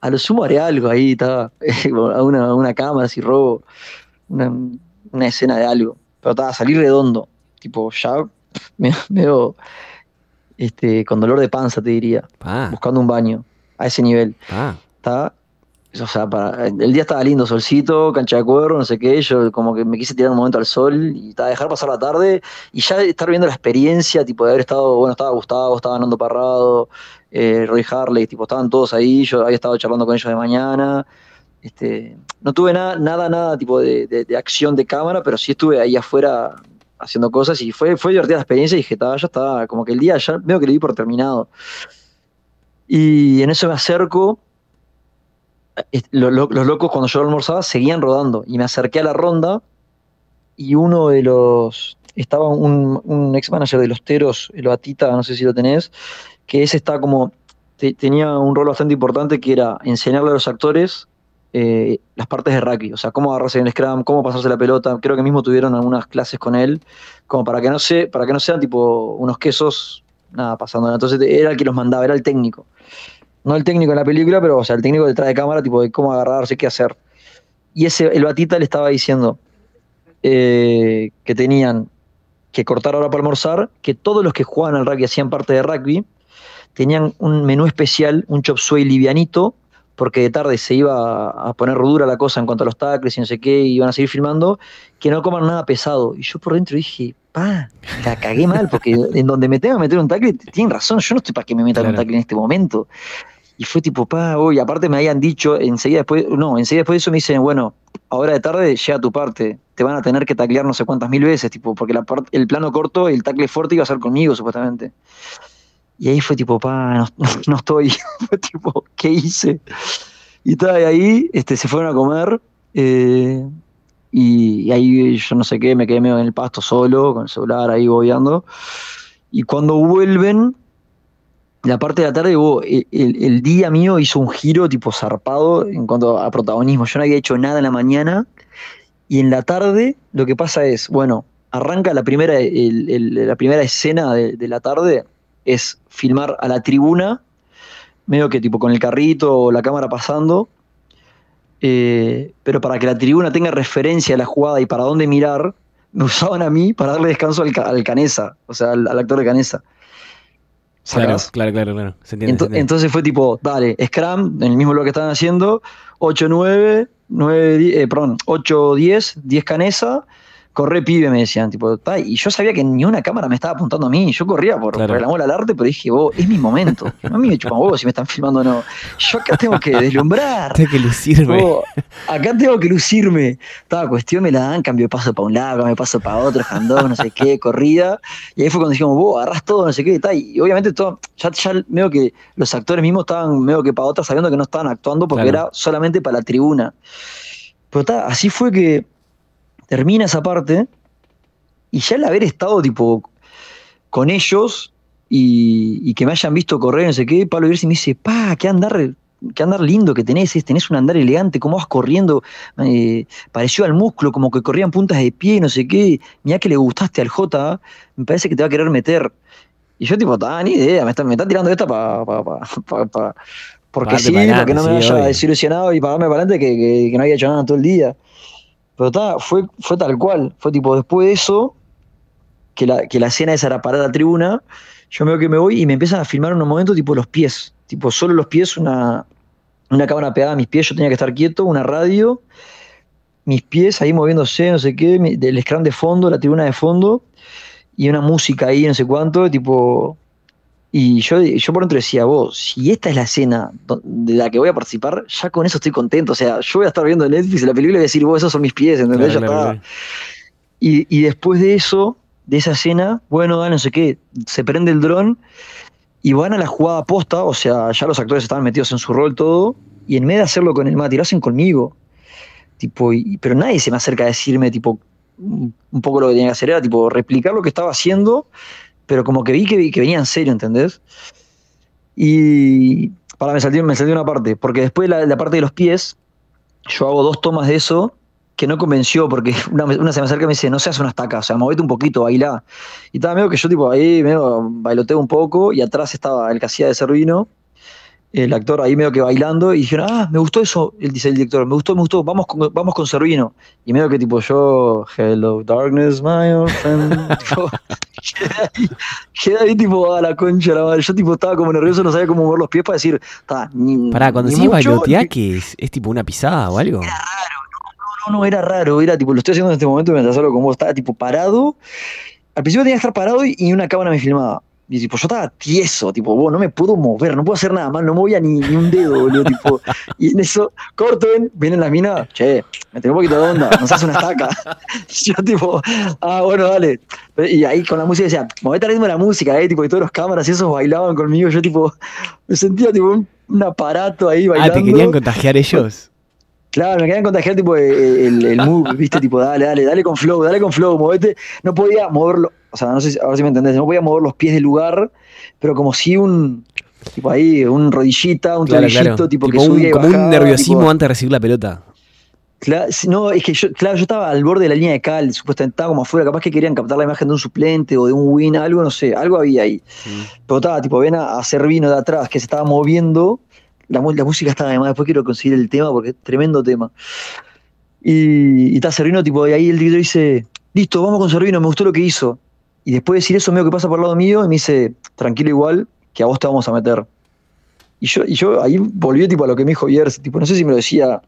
a lo sumo haré algo ahí, está, a una, una cámara si robo, una, una escena de algo. Pero estaba, salí redondo, tipo, ya me, veo este, con dolor de panza, te diría, buscando un baño, a ese nivel. pa. Está, o sea, para, el día estaba lindo, solcito, cancha de cuervo, no sé qué, yo como que me quise tirar un momento al sol y estaba dejar pasar la tarde y ya estar viendo la experiencia, tipo de haber estado, bueno, estaba Gustavo, estaba Nando Parrado, eh, Roy Harley, tipo, estaban todos ahí, yo había estado charlando con ellos de mañana, este, no tuve nada, nada, nada tipo de, acción de cámara, pero sí estuve ahí afuera haciendo cosas y fue, fue divertida la experiencia y dije, "Ta, ya está, como que el día ya veo que le di por terminado. Y en eso me acerco, lo- lo- los locos cuando yo almorzaba seguían rodando y me acerqué a la ronda y uno de los estaba un, ex manager de los Teros, el Batita, no sé si lo tenés, que ese está como te- tenía un rol bastante importante que era enseñarle a los actores eh, las partes de rugby, o sea, cómo agarrarse en el scrum, cómo pasarse la pelota. Creo que mismo tuvieron algunas clases con él, como para que no se, para que no sean tipo unos quesos, nada pasando. Entonces era el que los mandaba, era el técnico. No el técnico en la película, pero o sea, el técnico detrás de cámara, tipo de cómo agarrarse, qué hacer. Y ese, el Batita le estaba diciendo eh, que tenían que cortar ahora para almorzar, que todos los que jugaban al rugby hacían parte de rugby, tenían un menú especial, un chop suey livianito, porque de tarde se iba a poner dura la cosa en cuanto a los tackles y no sé qué, y iban a seguir filmando, que no coman nada pesado. Y yo por dentro dije, pa, la cagué mal, porque en donde me tengo que meter un tackle, tienen razón, yo no estoy para que me metan un tackle en este momento. Y fue tipo, pa, uy, aparte me habían dicho, enseguida después, no, enseguida después de eso me dicen, bueno, ahora de tarde llega tu parte, te van a tener que taclear no sé cuántas mil veces, tipo, porque el plano corto, el tackle fuerte iba a ser conmigo, supuestamente. Y ahí fue tipo, pa, no, estoy. fue tipo, ¿qué hice? Y tal, y ahí este, se fueron a comer. Eh, y, ahí yo no sé qué, me quedé medio en el pasto solo, con el celular ahí bobeando. Y cuando vuelven, la parte de la tarde, el, el, día mío hizo un giro tipo zarpado en cuanto a protagonismo. Yo no había hecho nada en la mañana. Y en la tarde lo que pasa es, bueno, arranca la primera, la primera escena de la tarde es filmar a la tribuna, medio que tipo con el carrito o la cámara pasando, eh, pero para que la tribuna tenga referencia a la jugada y para dónde mirar, me usaban a mí para darle descanso al, Canesa, o sea, al, actor de Canesa. Claro, claro, claro, claro. Entonces fue tipo, dale, Scrum, en el mismo lo que estaban haciendo, 8-9, 9, eh, perdón, 8-10, 10 Canesa, corre pibe, me decían, tipo, y yo sabía que ni una cámara me estaba apuntando a mí, yo corría por, el amor al arte, pero dije, vos, es mi momento, a mí me chupan huevos si me están filmando o no, yo acá tengo que deslumbrar. tengo que lucirme. acá tengo que lucirme. Estaba cuestión, me la dan, cambio de paso para un lado, me paso para otro, handón, no sé qué, corrida, y ahí fue cuando dijimos, vos, agarrás todo, no sé qué, y obviamente todo, ya, ya veo que los actores mismos estaban medio que para otras sabiendo que no estaban actuando porque era solamente para la tribuna. Pero está, así fue que termina esa parte y ya el haber estado tipo con ellos y, que me hayan visto correr, no sé qué, Pablo Iglesias me dice, pa, qué andar, qué andar lindo que tenés, tenés un andar elegante, cómo vas corriendo, eh, pareció al músculo, como que corrían puntas de pie, no sé qué, mira que le gustaste al J, me parece que te va a querer meter. Y yo tipo, ah, ni idea, me está, me está tirando esta para pa, pa, porque sí, para que no me haya desilusionado y pagarme para adelante que, que no había hecho nada todo el día. Pero fue, fue tal cual. Fue tipo, después de eso, que la, que la escena esa era para la tribuna, yo veo que me voy y me empiezan a filmar en un momento tipo los pies. Tipo, solo los pies, una, una cámara pegada a mis pies, yo tenía que estar quieto, una radio, mis pies ahí moviéndose, no sé qué, del scrum de fondo, la tribuna de fondo, y una música ahí, no sé cuánto, tipo, y yo, yo por dentro decía, vos, si esta es la escena de la que voy a participar, ya con eso estoy contento. O sea, yo voy a estar viendo Netflix la película y voy a decir, vos, esos son mis pies, ¿entendés? Y, y, después de eso, de esa escena, bueno, no sé qué, se prende el dron y van a la jugada posta, o sea, ya los actores estaban metidos en su rol todo, y en vez de hacerlo con el Mati, lo hacen conmigo. Tipo, pero nadie se me acerca a decirme, tipo, un poco lo que tenía que hacer era, tipo, replicar lo que estaba haciendo pero como que vi que, que venía en serio, ¿entendés? Y para me salió, me salió una parte, porque después la, la parte de los pies, yo hago dos tomas de eso que no convenció, porque una, se me acerca y me dice, no seas una estaca, o sea, movete un poquito, bailá. Y estaba medio que yo tipo ahí, medio bailoteo un poco, y atrás estaba el que hacía de Servino, el actor ahí medio que bailando y dijeron, ah, me gustó eso, él dice el director, me gustó, me gustó, vamos con, vamos con Servino. Y medio que tipo yo, hello darkness, my old friend. quedé, ahí, tipo a la concha, la madre. Yo tipo estaba como nervioso, no sabía cómo mover los pies para decir, está, Pará, cuando decís bailotear, que es, es, tipo una pisada o algo. Era raro, no, no, no, era raro, era tipo, lo estoy haciendo en este momento mientras hablo con vos, estaba tipo parado. Al principio tenía que estar parado y una cámara me filmaba. Y tipo, yo estaba tieso, tipo, vos, no me puedo mover, no puedo hacer nada más, no movía ni, ni un dedo, boludo, tipo. Y en eso, corten, vienen las minas, che, me tengo un poquito de onda, nos hace una estaca. yo tipo, ah, bueno, dale. Y ahí con la música decía, movete al ritmo de la música, eh, tipo, y todos los cámaras y esos bailaban conmigo, yo tipo, me sentía tipo un, aparato ahí bailando. Ah, ¿te querían contagiar ellos? Claro, me querían contagiar tipo el, el move, viste, tipo, dale, dale, dale con flow, dale con flow, movete. No podía moverlo, o sea, no sé si, a ver si me entendés, no podía mover los pies del lugar, pero como si un, tipo ahí, un rodillita, un claro, tipo, que subía Como un nerviosismo antes de recibir la pelota. Claro, no, es que yo, claro, yo estaba al borde de la línea de cal, supuestamente estaba como afuera, capaz que querían captar la imagen de un suplente o de un win, algo, no sé, algo había ahí. Pero estaba, tipo, ven a, a Servino de atrás que se estaba moviendo, la, la música estaba además, después quiero conseguir el tema porque es tremendo tema. Y, y está Servino, tipo, y ahí el director dice, listo, vamos con Servino, me gustó lo que hizo. Y después de decir eso, medio que pasa por el lado mío y me dice, tranquilo igual, que a vos te vamos a meter. Y yo, y yo ahí volví tipo a lo que me dijo Biers, tipo, no sé si me lo decía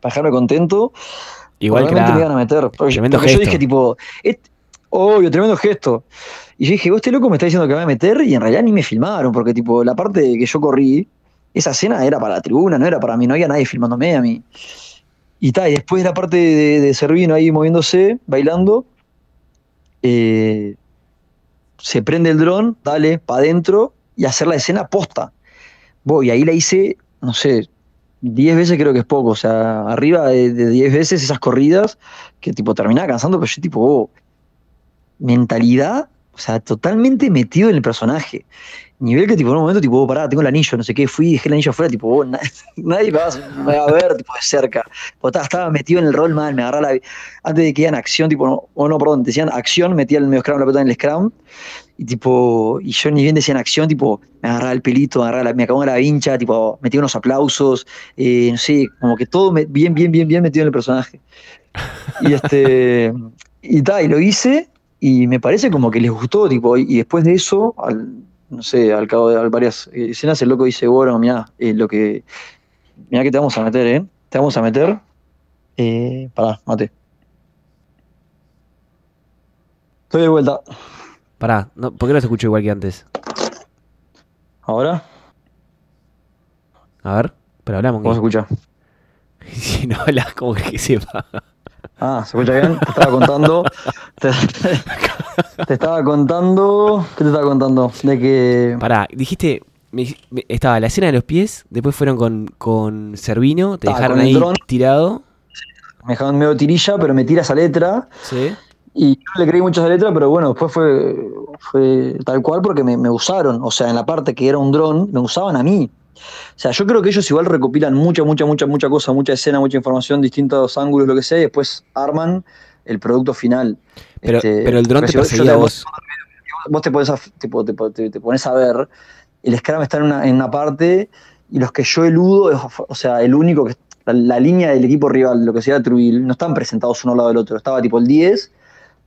para dejarme contento. Igual que me iban a meter. Porque, Tremendo porque yo dije, tipo, "Et- obvio, tremendo gesto. Y yo dije, vos este loco me está diciendo que me va a meter y en realidad ni me filmaron, porque tipo, la parte que yo corrí, esa escena era para la tribuna, no era para mí, no había nadie filmándome a mí. Y tal, y después la parte de, de Servino ahí moviéndose, bailando, eh, se prende el dron, dale, para adentro y hacer la escena posta. Voy, ahí la hice, no sé, 10 veces creo que es poco, o sea, arriba de, de 10 veces esas corridas que tipo terminaba cansando, pero yo tipo, oh, mentalidad, o sea, totalmente metido en el personaje. Nivel que tipo en un momento tipo, oh, pará, tengo el anillo, no sé qué, fui, dejé el anillo afuera, tipo, oh, na- nadie me va, a- ver tipo de cerca. Tipo, estaba, estaba metido en el rol mal, me agarraba antes de que digan acción, tipo, no, o no, perdón, decían acción, metía el medio scrum, la pelota en el scrum, y tipo, y yo ni bien decían acción, tipo, me agarraba el pelito, me agarraba la, me acababa la vincha, tipo, metía unos aplausos, eh, no sé, como que todo bien, bien, bien, bien metido en el personaje. Y este, y tal, y lo hice, y me parece como que les gustó, tipo, y, y después de eso, al, no sé, al cabo de al varias escenas, el loco dice, bueno, mirá, eh, lo que, mirá que te vamos a meter, ¿eh? Te vamos a meter, eh, pará, mate. Estoy de vuelta. Pará, no, ¿por qué no te escucho igual que antes? ¿Ahora? A ver, pero hablamos. ¿Cómo se escucha? Si no hablas, ¿cómo crees que sepa? Ah, ¿se escucha bien? Te estaba contando. Te, te estaba contando. ¿Qué te estaba contando? De que. Pará, dijiste. me- me- estaba la escena de los pies, después fueron con, con Servino, te dejaron ahí dron. tirado. Me dejaron medio tirilla, pero me tira esa letra. Sí. Y yo no le creí mucho a esa letra, pero bueno, después fue, fue tal cual porque me, me usaron. O sea, en la parte que era un dron, me usaban a mí. O sea, yo creo que ellos igual recopilan mucha, mucha, mucha, mucha cosa, mucha escena, mucha información, distintos ángulos, lo que sea, y después arman el producto final. Pero, Este, pero el dron te perseguía a vos. vos te pones a, te, te- te pones a ver, el Scrum está en una, en una parte y los que yo eludo, es- o sea, el único que. La, la línea del equipo rival, lo que sea Trubil, no están presentados uno al lado del otro. Estaba tipo el 10,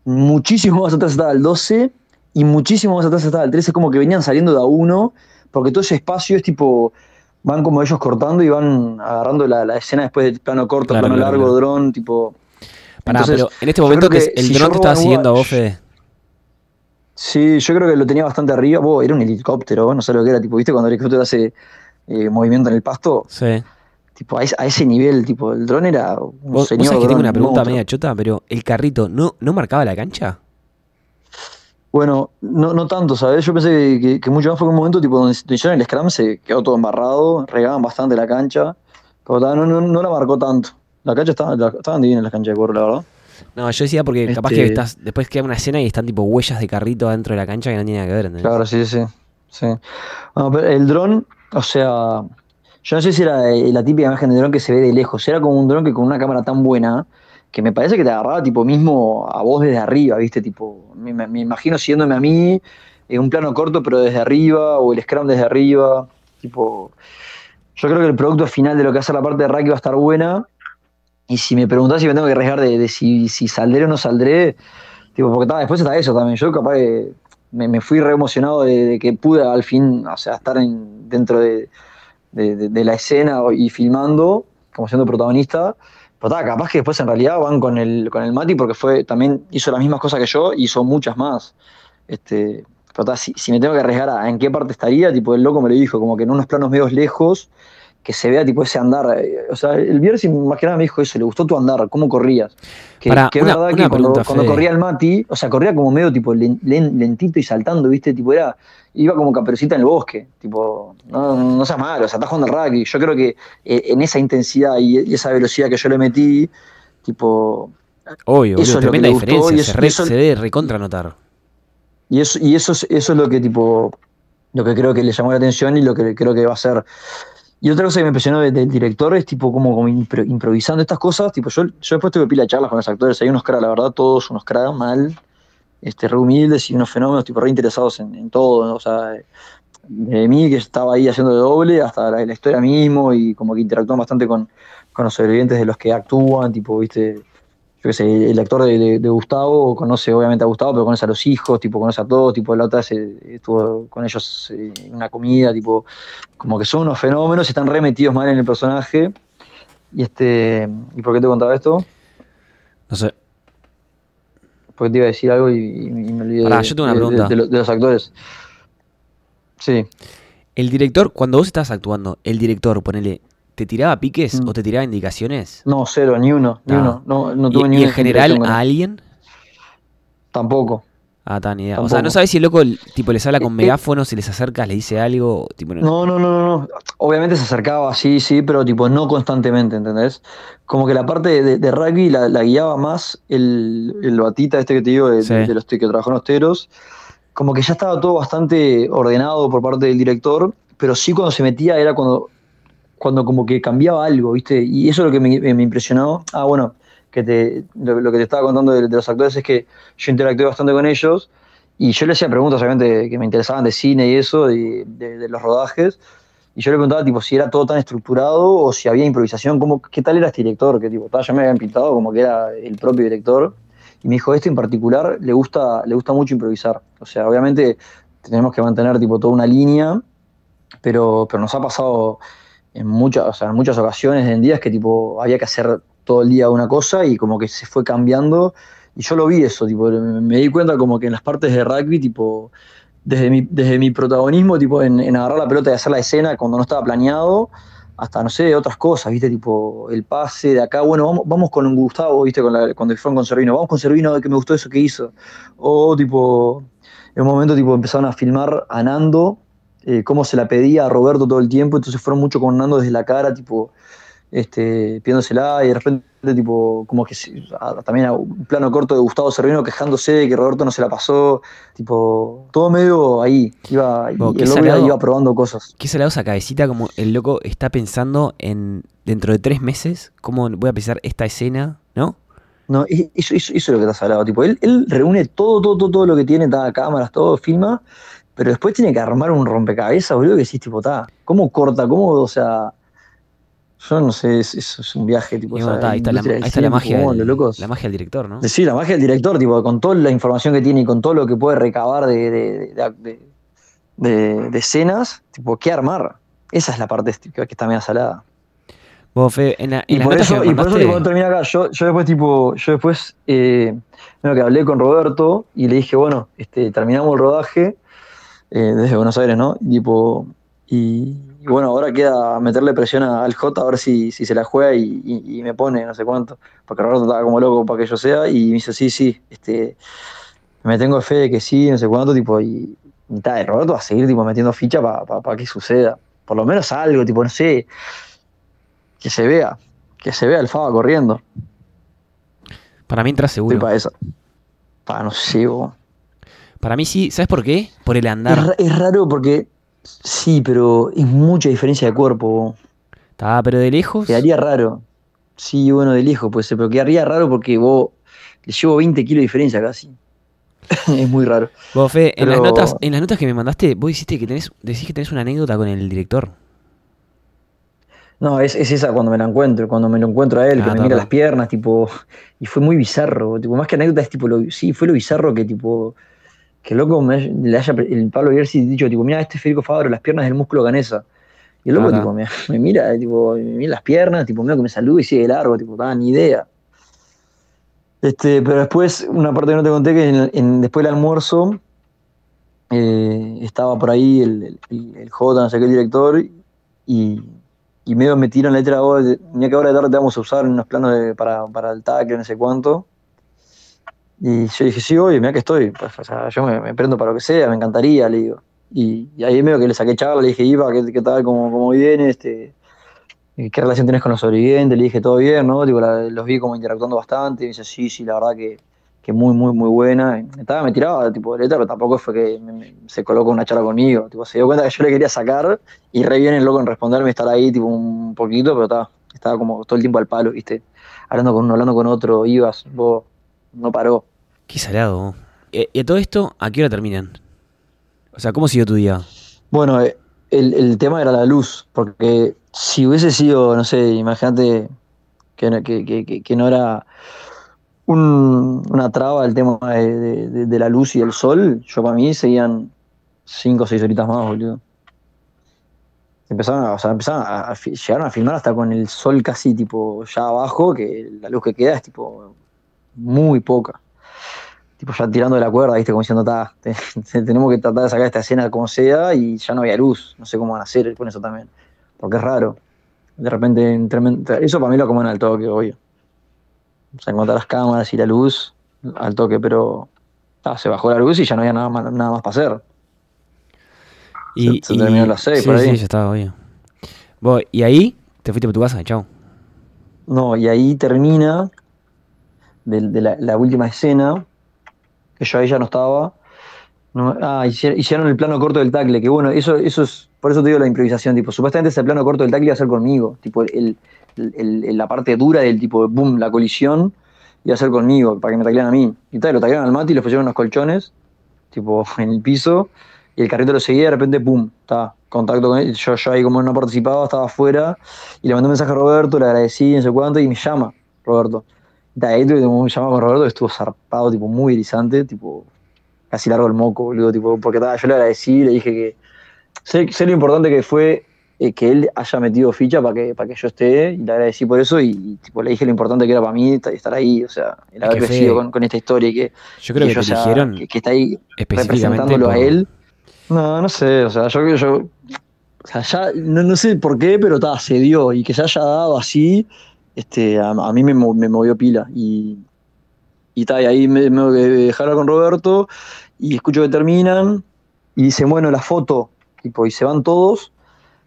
muchísimo más atrás estaba el 12 y muchísimo más atrás estaba el 13. Es como que venían saliendo de a uno, porque todo ese espacio es tipo. Van como ellos cortando y van agarrando la, la escena después del plano corto, Claro, plano claro, largo, claro. dron, tipo. Pará, Entonces, pero en este momento que el si dron te estaba siguiendo a vos, Fede. Sí, yo creo que lo tenía bastante arriba. Vos, era un helicóptero, no sé lo que era, tipo, ¿viste? Cuando el helicóptero hace eh, movimiento en el pasto, Sí. tipo, a ese, a ese nivel, tipo, el dron era un Vos, vos señor sabés que tengo una un pregunta media chota, pero el carrito no, no marcaba la cancha. Bueno, no, no tanto, ¿sabes? Yo pensé que, que- que mucho más fue un momento, tipo, donde hicieron el scrum, se quedó todo embarrado, regaban bastante la cancha, pero no, no, no la marcó tanto. La cancha estaba, la- estaban divinas las canchas de cuero, la verdad. No, yo decía porque capaz Este- que estás, después queda una escena y están tipo huellas de carrito adentro de la cancha que no tiene nada que ver, ¿entendés? Claro, sí, sí. sí. Bueno, pero el dron, o sea, yo no sé si era la típica imagen de dron que se ve de lejos, era como un dron que con una cámara tan buena que me parece que te agarraba tipo mismo a vos desde arriba, ¿viste? Tipo, me, me- imagino siguiéndome a mí en un plano corto pero desde arriba o el scrum desde arriba, tipo, yo creo que el producto final de lo que hace la parte de rugby va a estar buena y si me preguntás si me tengo que arriesgar de, de si, si saldré o no saldré, tipo, porque después está eso también, yo capaz me, me fui re emocionado de, de que pude al fin, o sea, estar en, dentro de, de- de- de la escena y filmando, como siendo protagonista. Pero ta, capaz que después en realidad van con el, con el Mati porque fue, también hizo las mismas cosas que yo y hizo muchas más. Este, pero ta, si, si me tengo que arriesgar a en qué parte estaría, tipo el loco me lo dijo, como que en unos planos medios lejos, que se vea tipo ese andar. eh, O sea, el Bierzi más que nada me dijo eso, le gustó tu andar, cómo corrías. Que, es verdad una que cuando, pregunta, cuando Fede. corría el Mati, o sea, corría como medio tipo len- len- lentito y saltando, ¿viste? Tipo, era, iba como caperucita en el bosque. Tipo, no, no seas malo, o sea, estás jugando al rugby. Yo creo que eh, en esa intensidad y, y esa velocidad que yo le metí, tipo, Obvio, Eso boludo, es tremenda diferencia. y se, eso- re- y eso- se debe recontra notar. Y eso, y eso es, eso es lo que tipo, lo que creo que le llamó la atención y lo que creo que va a ser. Y otra cosa que me impresionó de- del director es tipo como, impro- improvisando estas cosas. Tipo, yo, después tuve pila charlas con los actores, hay unos cracks, la verdad, todos unos cracks mal, este, re humildes y unos fenómenos tipo re interesados en, todo. ¿no? O sea, de mí que estaba ahí haciendo de doble hasta la, la historia mismo y como que interactúan bastante con, con los sobrevivientes de los que actúan, tipo, viste. Yo qué sé, el actor de, de- de Gustavo conoce obviamente a Gustavo, pero conoce a los hijos, tipo, conoce a todos, tipo, la otra estuvo con ellos eh, en una comida, tipo, como que son unos fenómenos están remetidos mal en el personaje. Y este, ¿y por qué te contaba esto? No sé. Porque te iba a decir algo y, me olvidé Pará, de, yo tengo una pregunta. de lo- de los actores. Sí. El director, cuando vos estabas actuando, el director, ponele, ¿te tiraba piques Mm. o te tiraba indicaciones? No, cero, ni uno, ni Ah. uno. No, no ¿Y, ni y en general a alguien? Tampoco. Ah, tan idea. O sea, no sabes si el loco tipo les habla con Eh, eh. megáfono, si les acercas, le dice algo, tipo, no- No, no, no, no, no. Obviamente se acercaba, sí, sí, pero tipo no constantemente, ¿entendés? Como que la parte de, de rugby la, la guiaba más el, el batita este que te digo, de, Sí. de los que trabajó en los teros. Como que ya estaba todo bastante ordenado por parte del director, pero sí cuando se metía era cuando, cuando como que cambiaba algo, ¿viste? Y eso es lo que me, me impresionó. Ah, bueno, que te, lo, que te estaba contando de, los actores es que yo interactué bastante con ellos y yo le hacía preguntas, obviamente, que me interesaban de cine y eso, de, los rodajes. Y yo le preguntaba, tipo, si era todo tan estructurado o si había improvisación, cómo, qué tal era este director, que tipo, ya me habían pintado como que era el propio director. Y me dijo, este en particular le gusta, le gusta mucho improvisar. O sea, obviamente tenemos que mantener tipo toda una línea, pero, pero nos ha pasado en muchas, o sea, en muchas ocasiones, en días que tipo había que hacer todo el día una cosa y como que se fue cambiando. Y yo lo vi eso, tipo, me, di cuenta como que en las partes de rugby, tipo, desde mi, desde mi protagonismo, tipo, en, en agarrar la pelota y hacer la escena cuando no estaba planeado, hasta, no sé, otras cosas, ¿viste? Tipo, el pase de acá, bueno, vamos, vamos con Gustavo, ¿viste? Con la, cuando fueron con Servino, vamos con Servino, que me gustó eso que hizo. O, tipo, en un momento, tipo, empezaron a filmar a Nando, eh, cómo se la pedía a Roberto todo el tiempo, entonces fueron mucho con Nando desde la cara, tipo, este, pidiéndosela y de repente, tipo, como que a- también a un plano corto de Gustavo Servino quejándose de que Roberto no se la pasó, tipo, todo medio ahí, iba, y el loco iba probando cosas. ¿Qué salado esa cabecita como el loco está pensando en dentro de tres meses cómo voy a pensar esta escena, ¿no? No, eso, eso, eso es lo que está salado. Tipo, él, él reúne todo, todo, todo, todo lo que tiene, cámaras, todo, filma, pero después tiene que armar un rompecabezas, boludo, que decís, tipo, ta, ¿cómo corta? ¿Cómo, o sea, yo no sé, es, es- un viaje, tipo, o bueno, sea, ahí está la, ahí está la magia, del, locos. la magia del director, ¿no? Sí, la magia del director, tipo, con toda la información que tiene y con todo lo que puede recabar de, de, de- escenas, tipo, ¿qué armar? Esa es la parte que que está media salada. Vos, Fe, en, la- en Y por, eso, y por eso tipo, termina acá. Yo, yo después, tipo, yo después, eh, bueno, que hablé con Roberto y le dije, bueno, este, terminamos el rodaje eh, desde Buenos Aires, ¿no? Y, tipo, y, y bueno, ahora queda meterle presión a- al J a ver si, si se la juega y, y- y me pone no sé cuánto. Porque Roberto estaba como loco para que yo sea y me dice, sí, sí, este, me tengo fe de que sí, no sé cuánto, tipo, y, tal, y Roberto va a seguir tipo, metiendo ficha para que suceda. Por lo menos algo, tipo, no sé, que se vea, que se vea el Faba corriendo. Para mí entra Estoy seguro. para esa. Pa, no sé, bo. Para mí sí, ¿sabes por qué? Por el andar. es raro porque sí, pero es mucha diferencia de cuerpo. Está, pero de lejos. Quedaría raro. Sí, bueno, de lejos puede ser, pero quedaría raro porque vos le llevo 20 kilos de diferencia casi. es muy raro. Vos, Fe, en las notas, en las notas que me mandaste, vos dijiste que tenés, decís que tenés una anécdota con el director. No, es, es esa cuando me la encuentro, cuando me lo encuentro a él, Ah, que me ta, mira las piernas, tipo, y fue muy bizarro, tipo, más que anécdota es tipo, lo, sí, fue lo bizarro que tipo, que el loco me, le haya, el Pablo Bierzi dicho, tipo, mira, este es Federico Fabro, las piernas del músculo ganesa. Y el loco, Ah, tipo, me, me mira, tipo, me mira las piernas, tipo, medio que me saluda y sigue largo, tipo, nada, ni idea. Este, pero después, una parte que no te conté, que en- en- después del almuerzo, eh, estaba por ahí el, el, el J, no sé qué, el director, y, y medio me tiran la letra, oh, mira que ahora de tarde te vamos a usar en unos planos de- para, para el tackle, no sé cuánto. Y yo dije, sí, oye, mira que estoy, pues, o sea, yo me, prendo para lo que sea, me encantaría, le digo. Y, y ahí medio que le saqué charla, le dije, Iva, ¿qué, tal, cómo, cómo viene? Este, ¿Qué relación tenés con los sobrevivientes? Le dije, todo bien, ¿no? La- los vi como interactuando bastante. Y me dice, sí, sí, la verdad que, que muy, muy, muy buena. Y estaba, me tiraba tipo de letra, pero tampoco fue que me- se colocó una charla conmigo. Tipo, se dio cuenta que yo le quería sacar y re bien el loco en responderme, estar ahí tipo un poquito, pero estaba, estaba como todo el tiempo al palo, ¿viste? Hablando con uno, hablando con otro, ibas, vos, no paró. Qué salado. Eh, ¿Y a todo esto, a qué hora terminan? O sea, ¿cómo siguió tu día? Bueno, eh, el, el tema era la luz, porque si hubiese sido, no sé, imagínate que, no- que, que- no era un- una traba el tema de, de- la luz y el sol, yo para mí seguían cinco o seis horitas más, boludo. Empezaron, a- o sea, empezaron a, llegaron a filmar hasta con el sol casi tipo ya abajo, que la luz que queda es tipo muy poca. Tipo ya tirando de la cuerda, viste, como diciendo, "Ta, te- te- tenemos que tratar de sacar esta escena como sea y ya no había luz. No sé cómo van a hacer con eso también. Porque es raro. De repente, eso para mí lo acomodan al toque, obvio. O sea, en cuanto a las cámaras y la luz, al toque, pero se bajó la luz y ya no había nada más, nada más para hacer. Y, se terminaron las seis sí, por ahí. Sí, ya estaba, obvio. Vos, y ahí te fuiste por tu casa, chao. No, y ahí termina de, de la, última escena, que yo ahí ya no estaba. Ah, hicieron, el plano corto del tackle, que bueno, eso, eso es, por eso te digo la improvisación, tipo, supuestamente ese plano corto del tackle iba a ser conmigo, tipo, el, la parte dura del tipo, boom, la colisión, iba a ser conmigo, para que me taclearan a mí. Y tal, lo taclearon al mate y le pusieron unos colchones, tipo, en el piso, y el carrito lo seguía y de repente, pum, está, contacto con él, yo, yo ahí como no participaba, estaba afuera, y le mandé un mensaje a Roberto, le agradecí, no sé cuánto, y me llama Roberto. Ta, ahí tuve un llamado con Roberto que estuvo zarpado, tipo, muy erizante, tipo, casi largo el moco, boludo, tipo, porque ta, yo le agradecí, le dije que sé, sé lo importante que fue eh, que él haya metido ficha para que, para que yo esté, y le agradecí por eso, y, y, tipo, le dije lo importante que era para mí ta- estar ahí, o sea, el haber que crecido con, con esta historia y que, Yo creo y que, te yo sea- que, que está ahí representándolo a él. No, no sé, o sea, yo, yo o sea, ya no, no sé por qué, pero ta, se dio y que se haya dado así, este, a, a mí me, me movió pila y, y, ta, y ahí me, me dejaron con Roberto y escucho que terminan y dicen, bueno, la foto, tipo, y se van todos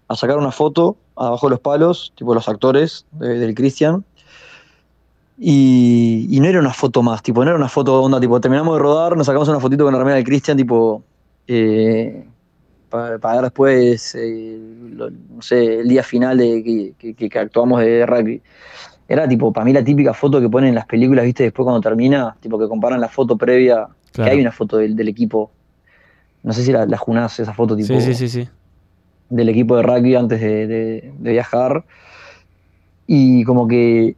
a sacar una foto abajo de los palos, tipo los actores de- del Christian. Y, y no era una foto más, tipo, no era una foto onda, tipo, terminamos de rodar, nos sacamos una fotito con la remera del Christian, tipo, eh, para, ver después, eh, lo- no sé, el día final de que, que- que actuamos de rugby. Era tipo, para mí la típica foto que ponen en las películas, viste, después cuando termina, tipo que comparan la foto previa, Claro. que hay una foto del, del equipo. No sé si la, la junás, esa foto tipo Sí, sí, sí, sí. del equipo de rugby antes de, de- de viajar. Y como que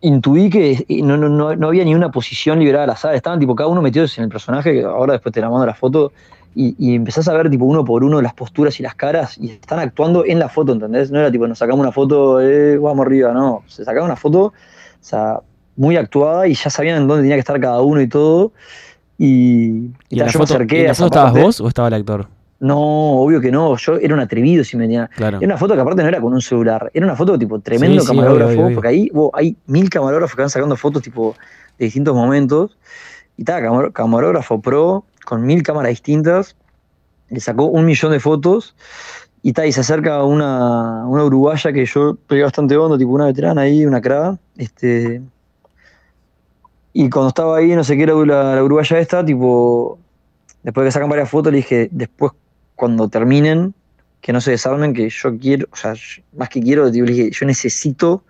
intuí que no, no, no, no había ni una posición liberada al azar. Estaban tipo cada uno metidos en el personaje, que ahora después te la mando la foto, y, y empezás a ver tipo uno por uno las posturas y las caras, y están actuando en la foto, ¿entendés? No era tipo, nos sacamos una foto, eh, vamos arriba, no. Se sacaba una foto, o sea, muy actuada, y ya sabían en dónde tenía que estar cada uno y todo. Y, y ¿Y en ta, la yo me acerqué en la foto estabas parte. vos o estaba el actor? No, obvio que no. Yo era un atrevido si me tenía. Claro. Era una foto que aparte no era con un celular. Era una foto tipo tremendo Sí, camarógrafo. obvio, obvio, obvio. Porque ahí wow, hay mil camarógrafos que van sacando fotos tipo de distintos momentos. Y estaba camar- camarógrafo pro con mil cámaras distintas. Le sacó un millón de fotos. Y, ta, y se acerca una, una uruguaya que yo pegué bastante hondo, tipo una veterana ahí, una cra. Este, y cuando estaba ahí, no sé qué era la, la uruguaya esta, tipo, después de que sacan varias fotos, le dije, después cuando terminen, que no se desarmen, que yo quiero, o sea, más que quiero, tipo, le dije, yo necesito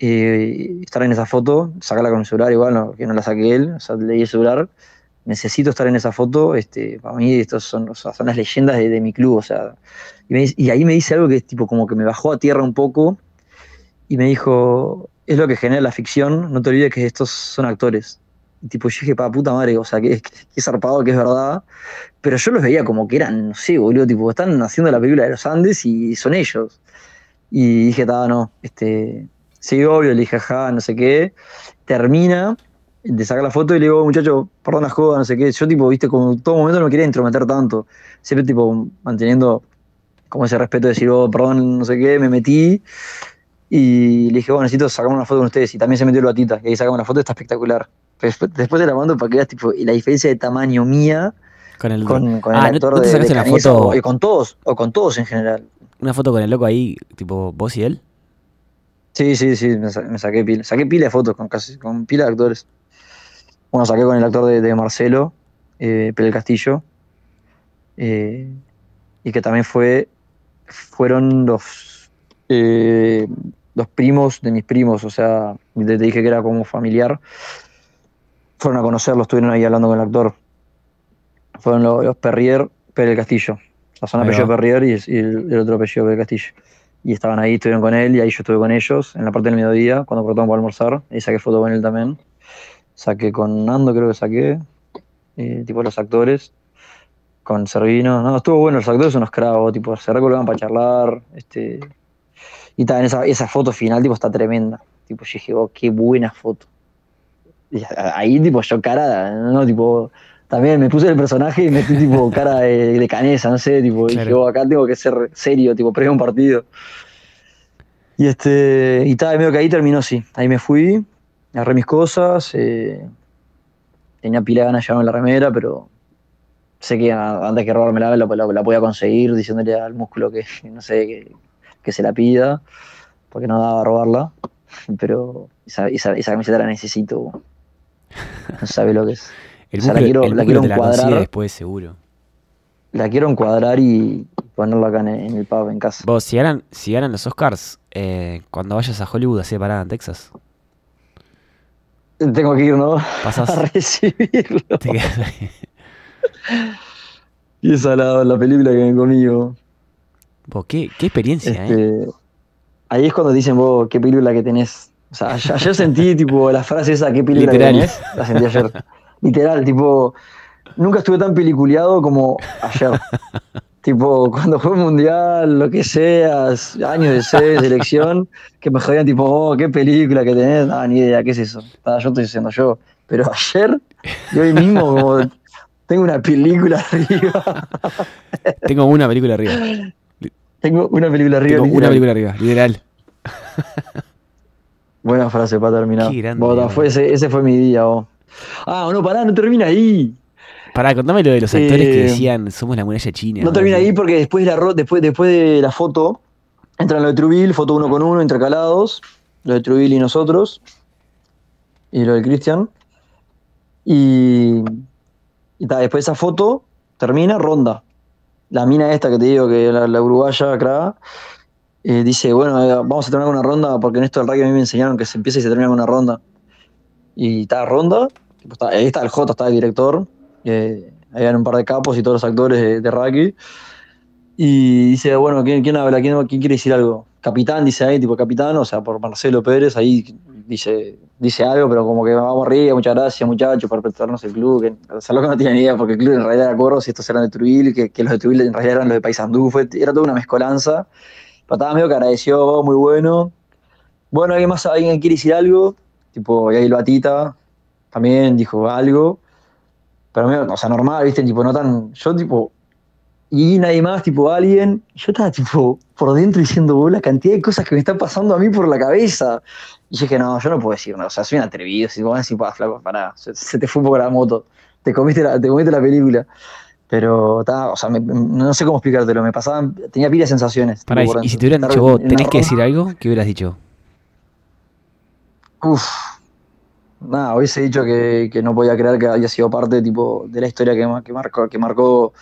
eh, estar en esa foto, sacarla con el celular igual, no, que no la saque él, o sea, leí el celular, necesito estar en esa foto, este, para mí estos son, o sea, las leyendas de, mi club, o sea, y ahí me dice algo que es tipo como que me bajó a tierra un poco y me dijo, es lo que genera la ficción, no te olvides que estos son actores. Y tipo, yo dije, pa, puta madre, o sea, que, que, que zarpado, que es verdad. Pero yo los veía como que eran, no sé, boludo, tipo, están haciendo la película de los Andes y son ellos. Y dije, ta, no, este, sí, obvio, le dije, ajá, no sé qué. Termina de sacar la foto y le digo, muchacho, perdón la joda, no sé qué. Yo, tipo, viste, como en todo momento no me quería intrometer tanto. Siempre, tipo, manteniendo como ese respeto de decir, oh, perdón, no sé qué, me metí. Y le dije, bueno, necesito sacarme una foto con ustedes. Y también se metió el batita. Y ahí sacamos una foto, está espectacular. Después, después te la mando para que veas tipo, la diferencia de tamaño mía Con el, con, con ah, el ¿no- actor ¿no, te de, de Canesa, foto, o, y con todos, o con todos en general. una foto con el loco ahí, tipo vos y él? Sí, sí, sí, me, sa- me saqué pila. Saqué pila de fotos con casi, con pila de actores. Bueno, saqué con el actor de, de Marcelo, eh, Castillo. eh, y que también fue. Fueron los. eh, los primos de mis primos, o sea, te, dije que era como familiar. Fueron a conocerlo, estuvieron ahí hablando con el actor. Fueron los, los Perrier, Pelé Castillo. La zona apellido. Perrier y, y el, otro apellido Pelé Castillo. Y estaban ahí, estuvieron con él, y ahí yo estuve con ellos, en la parte del mediodía, cuando cortamos para almorzar, y saqué foto con él también. Saqué con Nando, creo que saqué, eh, tipo los actores, con Servino. No, estuvo bueno, los actores son unos cravos, tipo, se recolgaban para charlar, este. Y también esa, esa foto final, tipo, está tremenda. Tipo, yo dije, oh, qué buena foto. Y ahí, tipo, yo cara, ¿no? Tipo, también me puse el personaje y metí, tipo, cara de, de canesa, no sé, tipo, Claro. dije, oh, acá tengo que ser serio, tipo, previo a un partido. Y este, y tal, medio que ahí terminó, sí. Ahí me fui, agarré mis cosas, eh, tenía pila de ganas de llevarme la remera, pero sé que antes que robármela la, la, la podía conseguir diciéndole al músculo que, no sé, que, que se la pida, porque no daba a robarla. Pero esa, esa, esa camiseta la necesito. No sabe lo que es. El O sea, la músculo, la quiero la encuadrar. después, seguro. La quiero encuadrar y ponerla acá en el, en el pub, en casa. Vos, si ganan, si ganan los Oscars, eh, cuando vayas a Hollywood, hacé parada en Texas. Tengo que ir, ¿no? Pasás. A recibirlo. Te quedas ahí. Y esa la, la película que ven conmigo. Vos, qué, qué experiencia, ¿eh? Este, ahí es cuando dicen vos, qué película que tenés. O sea, ayer, ayer sentí tipo la frase esa, qué película Literal. que tenés. La sentí ayer. Literal, tipo, nunca estuve tan peliculeado como ayer. Tipo, cuando fue un mundial, lo que sea, años de se- selección, que me jodían tipo, oh, qué película que tenés. No, ni idea, ¿qué es eso? Ah, yo estoy diciendo yo. Pero ayer, y hoy mismo, como tengo una película arriba. Tengo una película arriba. tengo una película arriba. Tengo una literal. película arriba, literal. Buena frase para terminar. Qué grande, Vos, ta, boludo. fue ese, ese fue mi día, vos. Ah, no, pará, no termina ahí. Pará, contame lo de los actores que decían, somos la muralla china. No termina ahí porque después de la, después, después de la foto, entran lo de Truville, foto uno con uno, intercalados. Lo de Truville y nosotros. Y lo de Cristian. Y, y ta, después de esa foto, termina, ronda. La mina esta que te digo, que la, la uruguaya, acá, eh, dice, bueno, eh, vamos a terminar con una ronda, porque en esto del rugby a mí me enseñaron que se empieza y se termina con una ronda. Y está ronda, ahí está el J, está el director, eh, hay un par de capos y todos los actores de, de rugby. Y dice, bueno, ¿quién, habla? ¿Quién, quiere decir algo? Capitán, dice ahí, tipo capitán, o sea, por Marcelo Pérez, ahí dice, dice algo, pero como que vamos arriba, muchas gracias muchachos por prestarnos el club, que, no tenía ni idea, porque el club en realidad era Corros y estos eran de Trujillo, que, los de Trujillo en realidad eran los de Paysandú, era toda una mezcolanza. Pero estaba medio que agradeció, "Oh, muy bueno. Bueno, ¿alguien más, alguien quiere decir algo? Tipo, y ahí el Batita también dijo algo. Pero medio, o sea, normal, ¿viste? Tipo, no tan. Yo, tipo. Y nadie más, tipo, alguien. y Yo estaba, tipo, por dentro diciendo, "Oh, la cantidad de cosas que me están pasando a mí por la cabeza. Y yo dije, no, yo no puedo decir nada. O sea, soy un atrevido. Si vos decís, "Pa, flaco, pará, se, se te fue un poco la moto. Te comiste la, te comiste la película. Pero, estaba, o sea, me- no sé cómo explicártelo. Me pasaban, tenía pila de sensaciones. Pará, y, tipo, por y si te hubieran dicho vos, tenés que decir algo, ¿qué hubieras dicho? Uf. Nada, hubiese dicho que, que no podía creer que había sido parte tipo, de la historia que, que marcó, que marcó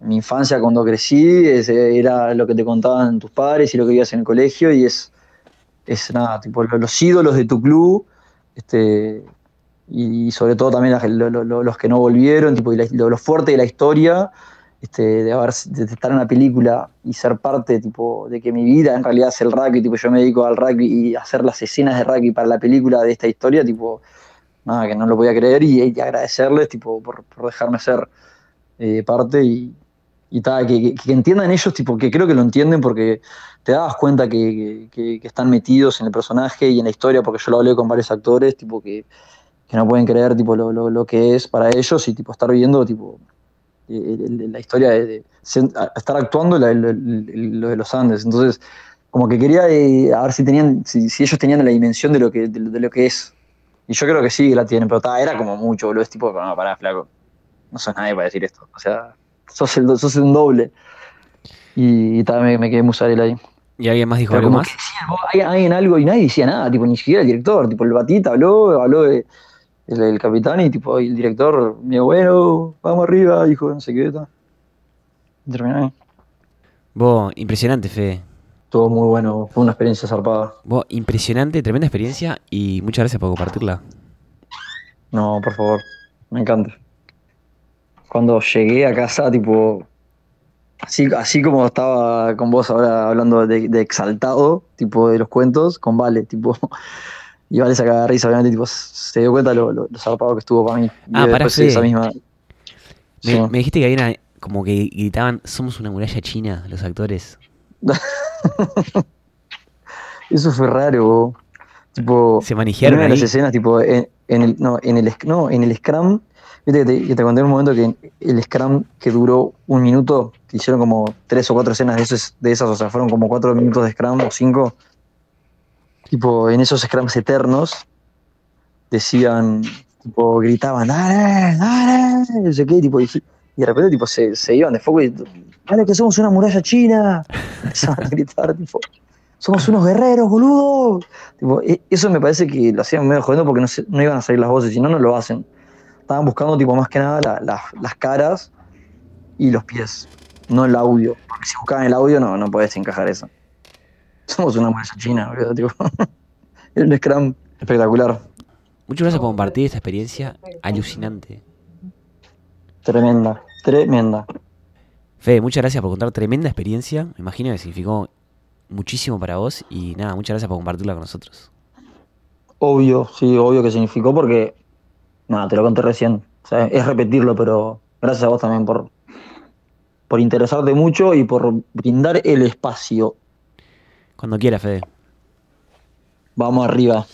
mi infancia cuando crecí. Ese era lo que te contaban tus padres y lo que vivías en el colegio. Y es, es nada, tipo, lo- los ídolos de tu club. Este, y, sobre todo también los que no volvieron, tipo, y lo fuerte de la historia. Este, de, haber, estar en una película y ser parte tipo, de que mi vida en realidad es el rugby, tipo, yo me dedico al rugby y hacer las escenas de rugby para la película de esta historia, tipo, nada, que no lo podía creer y, agradecerles tipo, por, por dejarme ser eh, parte y, y ta, que, entiendan ellos, tipo, que creo que lo entienden porque te dabas cuenta que, que- están metidos en el personaje y en la historia, porque yo lo hablé con varios actores, tipo, que, no pueden creer tipo, lo, lo- lo que es para ellos y tipo, estar viendo tipo, la historia de, estar actuando la- lo de los Andes. Entonces, como que quería eh, a ver si tenían, si, si ellos tenían la dimensión de lo que, de, de lo que es. Y yo creo que sí la tienen, pero ta, era como mucho, boludo. Es tipo, no, pará, flaco. No sos nadie para decir esto. O sea, sos, el, sos un doble. Y, y ta, me, me quedé musarela ahí. ¿Y alguien más dijo Pero algo más? que decían, vos, hay, hay en algo y nadie decía nada, tipo, ni siquiera el director, tipo, el Batita habló, habló de, el, el capitán y tipo, el director, dijo, bueno, vamos arriba, dijo, no sé qué, tal. Ahí. Vos, impresionante, Fede. Estuvo muy bueno, fue una experiencia zarpada. Vos, impresionante, tremenda experiencia y muchas gracias por compartirla. No, por favor, me encanta. Cuando llegué a casa, tipo, así, así como estaba con vos ahora hablando de, de exaltado, tipo de los cuentos, con Vale, tipo, Y vale sacar risa, obviamente, tipo, se dio cuenta lo, lo, lo zarpado que estuvo para mí. Ah, esa Fede. misma. Me, Sí. me dijiste que había una- como que gritaban, somos una muralla china, los actores. Eso fue raro, bo. Tipo, Se en manejaron una de las escenas, tipo, en, en el, no, en el, no, en el Scrum, viste que te, que te conté en un momento que el Scrum que duró un minuto, que hicieron como tres o cuatro escenas de, esos, de esas, o sea, fueron como cuatro minutos de Scrum o cinco. Tipo, en esos Scrums eternos, decían, tipo, gritaban, dale, dale, no sé qué, tipo, y, de repente, tipo, se, se iban de foco y, dale, que somos una muralla china. Empezaban a gritar, tipo, somos unos guerreros, boludo. Tipo, e- eso me parece que lo hacían medio jodiendo porque no, se- no iban a salir las voces, si no, no lo hacen. Estaban buscando, tipo, más que nada la- las caras y los pies, no el audio. Porque si buscaban el audio, no, no podés encajar eso. Somos una muralla china, boludo, tipo. Un scrum espectacular, Muchas gracias por compartir esta experiencia alucinante. tremenda, tremenda. Fede, muchas gracias por contar tremenda experiencia. Me imagino que significó muchísimo para vos y nada, muchas gracias por compartirla con nosotros. Obvio, sí, obvio que significó porque, nada, te lo conté recién. O sea, es repetirlo, pero gracias a vos también por, por interesarte mucho y por brindar el espacio. Cuando quieras, Fede. Vamos arriba.